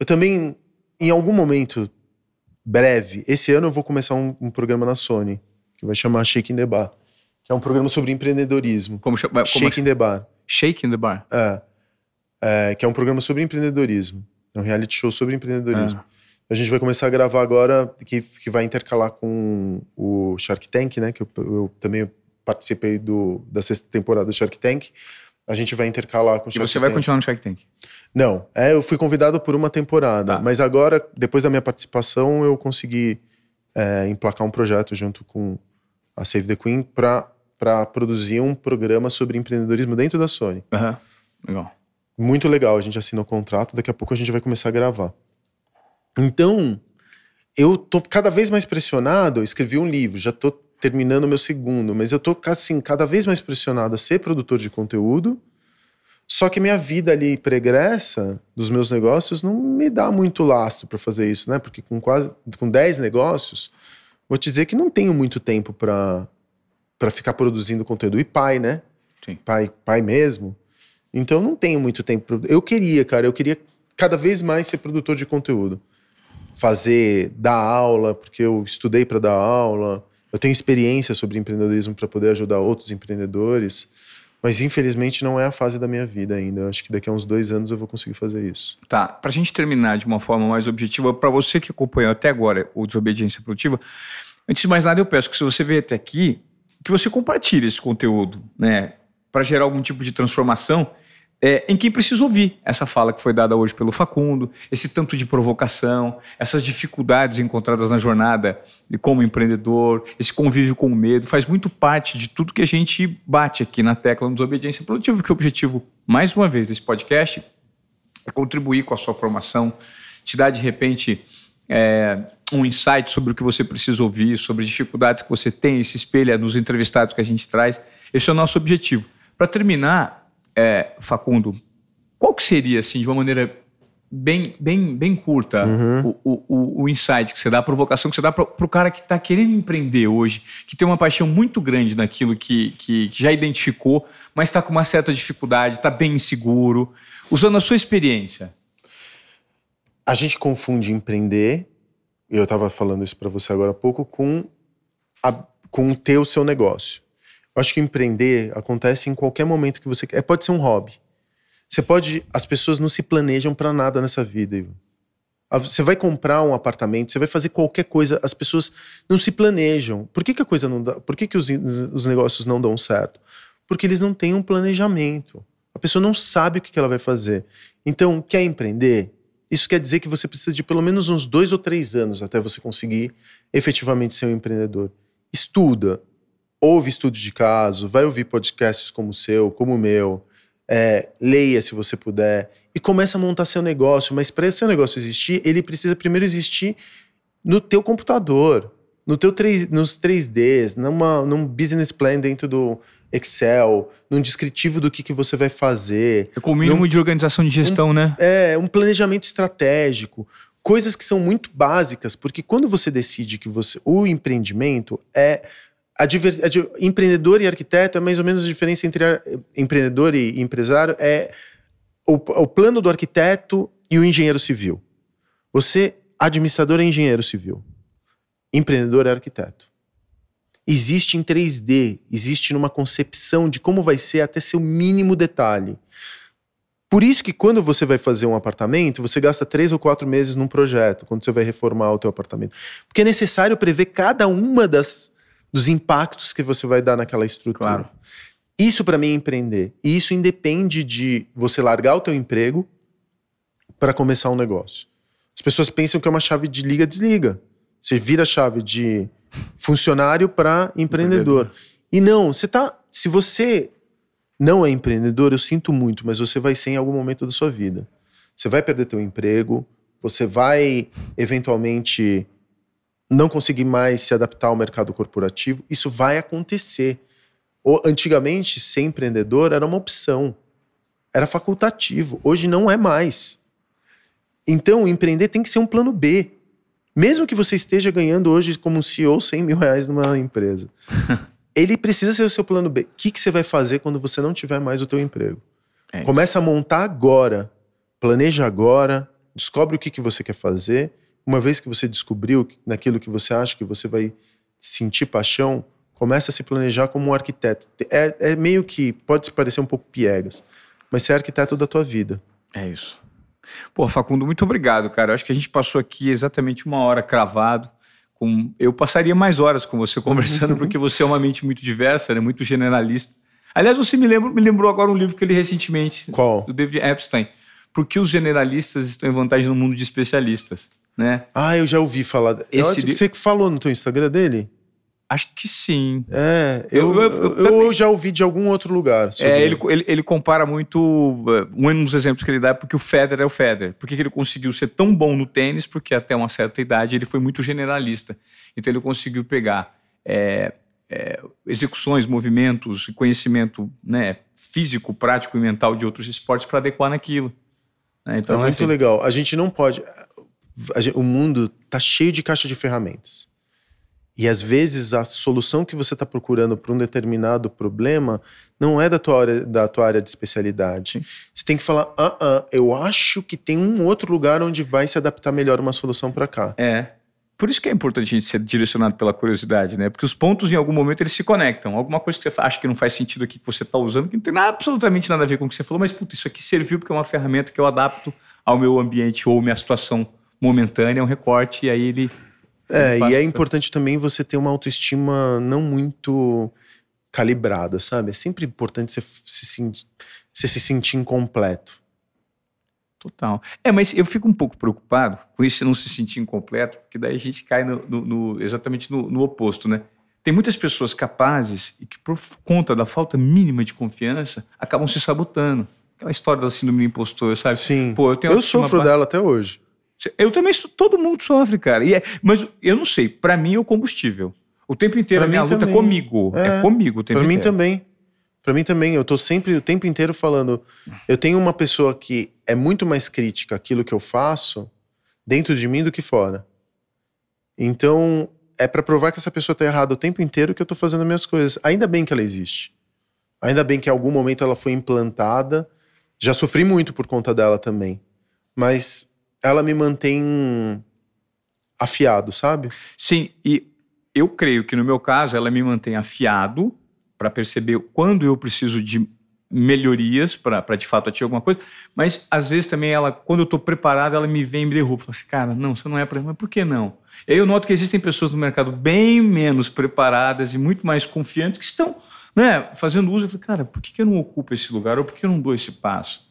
eu também, em algum momento breve, esse ano eu vou começar um, um programa na Sony, que vai chamar Shake in the Bar que é um programa sobre empreendedorismo. Como chama? Shake in the Bar. Shake in the Bar. É. é. Que é um programa sobre empreendedorismo. É um reality show sobre empreendedorismo. É. A gente vai começar a gravar agora, que, que vai intercalar com o Shark Tank, né? Que eu, eu também participei do, da sexta temporada do Shark Tank. A gente vai intercalar com o Shark Tank. E você vai continuar no Shark Tank? Não. É, eu fui convidado por uma temporada. Tá. Mas agora, depois da minha participação, eu consegui é, emplacar um projeto junto com a Save the Queen para para produzir um programa sobre empreendedorismo dentro da Sony. Uhum. Legal. Muito legal. A gente assinou o contrato, daqui a pouco a gente vai começar a gravar. Então, eu tô cada vez mais pressionado. Eu escrevi um livro, já tô terminando o meu segundo, mas eu tô assim, cada vez mais pressionado a ser produtor de conteúdo. Só que minha vida ali pregressa dos meus negócios não me dá muito lastro para fazer isso, né? Porque com quase com 10 negócios, vou te dizer que não tenho muito tempo para para ficar produzindo conteúdo. E pai, né? Sim. Pai, pai mesmo. Então não tenho muito tempo. Eu queria, cara, eu queria cada vez mais ser produtor de conteúdo. Fazer, dar aula, porque eu estudei para dar aula. Eu tenho experiência sobre empreendedorismo para poder ajudar outros empreendedores. Mas infelizmente não é a fase da minha vida ainda. Eu acho que daqui a uns dois anos eu vou conseguir fazer isso. Tá. Para a gente terminar de uma forma mais objetiva, para você que acompanhou até agora o Desobediência Produtiva, antes de mais nada eu peço que se você veio até aqui, que você compartilhe esse conteúdo, né, para gerar algum tipo de transformação é, em quem precisa ouvir essa fala que foi dada hoje pelo Facundo, esse tanto de provocação, essas dificuldades encontradas na jornada de como empreendedor, esse convívio com o medo, faz muito parte de tudo que a gente bate aqui na tecla da desobediência produtiva, porque o objetivo, mais uma vez, desse podcast é contribuir com a sua formação, te dar de repente é, um insight sobre o que você precisa ouvir, sobre dificuldades que você tem, se espelha nos entrevistados que a gente traz. Esse é o nosso objetivo. Para terminar, é, Facundo, qual que seria, assim, de uma maneira bem, bem, bem curta, Uhum. o, o, o insight que você dá, a provocação que você dá para o cara que está querendo empreender hoje, que tem uma paixão muito grande naquilo que, que, que já identificou, mas está com uma certa dificuldade, está bem inseguro, usando a sua experiência. A gente confunde empreender, eu estava falando isso para você agora há pouco, com, a, com ter o seu negócio. Eu acho que empreender acontece em qualquer momento que você quer. Pode ser um hobby. Você pode. As pessoas não se planejam para nada nessa vida, Você vai comprar um apartamento, você vai fazer qualquer coisa, as pessoas não se planejam. Por que, que a coisa não dá? Por que, que os, os negócios não dão certo? Porque eles não têm um planejamento. A pessoa não sabe o que que ela vai fazer. Então, quer empreender? Isso quer dizer que você precisa de pelo menos uns dois ou três anos até você conseguir efetivamente ser um empreendedor. Estuda, ouve estudo de caso, vai ouvir podcasts como o seu, como o meu, é, leia se você puder e começa a montar seu negócio. Mas para esse seu negócio existir, ele precisa primeiro existir no teu computador, no teu 3, nos 3Ds, numa, num business plan dentro do Excel, num descritivo do que, que você vai fazer. É com o mínimo de organização de gestão, né? É, um planejamento estratégico. Coisas que são muito básicas, porque quando você decide que você. O empreendimento é. A diver, a empreendedor e arquiteto é mais ou menos a diferença entre a- empreendedor e empresário. É o, o plano do arquiteto e o engenheiro civil. Você, administrador, é engenheiro civil. Empreendedor é arquiteto. Existe em 3D, existe numa concepção de como vai ser até seu mínimo detalhe. Por isso que quando você vai fazer um apartamento, você gasta três ou quatro meses num projeto, quando você vai reformar o teu apartamento. Porque é necessário prever cada uma das dos impactos que você vai dar naquela estrutura. Claro. Isso para mim é empreender. E isso independe de você largar o teu emprego para começar um negócio. As pessoas pensam que é uma chave de liga desliga. Você vira a chave de funcionário para empreendedor. E não, você tá, se você não é empreendedor, eu sinto muito, mas você vai ser em algum momento da sua vida. Você vai perder teu emprego, você vai eventualmente não conseguir mais se adaptar ao mercado corporativo. Isso vai acontecer. O- Antigamente, ser empreendedor era uma opção, era facultativo. Hoje não é mais. Então, empreender tem que ser um plano B. Mesmo que você esteja ganhando hoje como CEO 100 mil reais numa empresa. ele precisa ser o seu plano B. O que, que você vai fazer quando você não tiver mais o teu emprego? É. Começa a montar agora. Planeja agora. Descobre o que, que você quer fazer. Uma vez que você descobriu naquilo que você acha que você vai sentir paixão, começa a se planejar como um arquiteto. É, é meio que, pode parecer um pouco piegas, mas você é arquiteto da tua vida. É isso. Pô, Facundo, muito obrigado, cara. Eu acho que a gente passou aqui exatamente uma hora cravado. Com... Eu passaria mais horas com você conversando, porque você é uma mente muito diversa, né? muito generalista. Aliás, você me, lembra, me lembrou agora um livro que eu li recentemente, Qual? do David Epstein. Por que os generalistas estão em vantagem no mundo de especialistas? Né? Ah, eu já ouvi falar. Eu Esse acho que Você que falou no teu Instagram dele? Acho que sim. É, eu, Eu- eu, eu- também- já ouvi de algum outro lugar. É, ele, ele, ele compara muito. uh, Um dos exemplos que ele dá é porque o Federer é o Federer. Por que ele conseguiu ser tão bom no tênis? Porque até uma certa idade ele foi muito generalista. Então ele conseguiu pegar é, é, execuções, movimentos, conhecimento né, físico, prático e mental de outros esportes para adequar naquilo. né? Então, é muito assim, legal. A gente não pode. gente- o mundo tá cheio de caixa de ferramentas. E às vezes a solução que você está procurando para um determinado problema não é da tua área, da tua área de especialidade. Você tem que falar: ah, ah, eu acho que tem um outro lugar onde vai se adaptar melhor uma solução para cá. É. Por isso que é importante a gente ser direcionado pela curiosidade, né? Porque os pontos, em algum momento, eles se conectam. Alguma coisa que você acha que não faz sentido aqui que você está usando, que não tem nada, absolutamente nada a ver com o que você falou, mas, puta, isso aqui serviu porque é uma ferramenta que eu adapto ao meu ambiente ou minha situação momentânea, é um recorte, e aí ele. É, e é importante também você ter uma autoestima não muito calibrada, sabe? É sempre importante você se, sentir, você se sentir incompleto. Total. É, mas eu fico um pouco preocupado com isso não se sentir incompleto, porque daí a gente cai no, no- no- exatamente no, no oposto, né? Tem muitas pessoas capazes e que, por conta da falta mínima de confiança, acabam se sabotando. Aquela história da síndrome do impostor, sabe? Sim. Pô, eu tenho eu sofro ba- dela até hoje. Eu também, todo mundo sofre, cara. E é- mas eu não sei, pra mim é o combustível. O tempo inteiro Pra a minha mim luta é também. comigo. É, É. comigo o tempo Pra mim inteiro. também. Para mim também, eu tô sempre o tempo inteiro falando. Eu tenho uma pessoa que é muito mais crítica aquilo que eu faço dentro de mim do que fora. Então, é para provar que essa pessoa tá errada o tempo inteiro que eu tô fazendo minhas coisas. Ainda bem que ela existe. Ainda bem que em algum momento ela foi implantada. Já sofri muito por conta dela também. Mas ela me mantém afiado, sabe? Sim, e eu creio que no meu caso ela me mantém afiado para perceber quando eu preciso de melhorias para de fato atingir alguma coisa, mas às vezes também ela, quando eu estou preparado, ela me vem e me derruba. Fala assim, cara, não, você não é para mas por que não? E aí eu noto que existem pessoas no mercado bem menos preparadas e muito mais confiantes que estão né, fazendo uso. Eu falei, cara, por que, que eu não ocupo esse lugar ou por que eu não dou esse passo?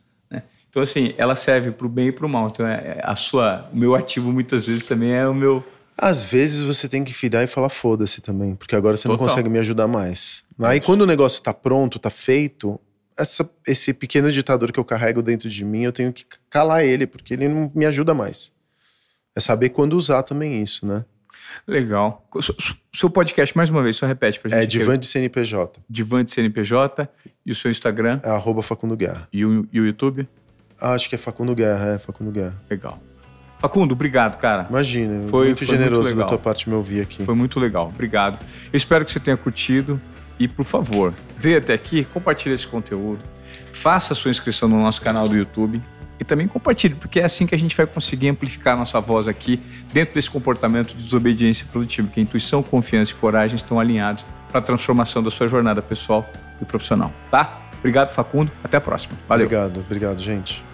Né? Então, assim, ela serve para o bem e para o mal. Então, é, é, a sua, o meu ativo muitas vezes também é o meu às vezes você tem que virar e falar foda-se também, porque agora você Total. não consegue me ajudar mais. Aí quando o negócio tá pronto, tá feito, essa, esse pequeno ditador que eu carrego dentro de mim, eu tenho que calar ele, porque ele não me ajuda mais. É saber quando usar também isso, né? Legal. Seu podcast, mais uma vez, só repete pra gente. É Divan de CNPJ. Divan de CNPJ. E o seu Instagram? É arroba Facundo Guerra. E o, e o YouTube? Ah, acho que é Facundo Guerra, é Facundo Guerra. Legal. Facundo, obrigado, cara. Imagina, foi muito foi generoso muito da tua parte me ouvir aqui. Foi muito legal, obrigado. Eu espero que você tenha curtido e, por favor, veja até aqui, compartilhe esse conteúdo, faça a sua inscrição no nosso canal do YouTube e também compartilhe, porque é assim que a gente vai conseguir amplificar a nossa voz aqui dentro desse comportamento de desobediência produtiva, que a intuição, confiança e coragem estão alinhados para a transformação da sua jornada pessoal e profissional, tá? Obrigado, Facundo. Até a próxima. Valeu. Obrigado, obrigado, gente.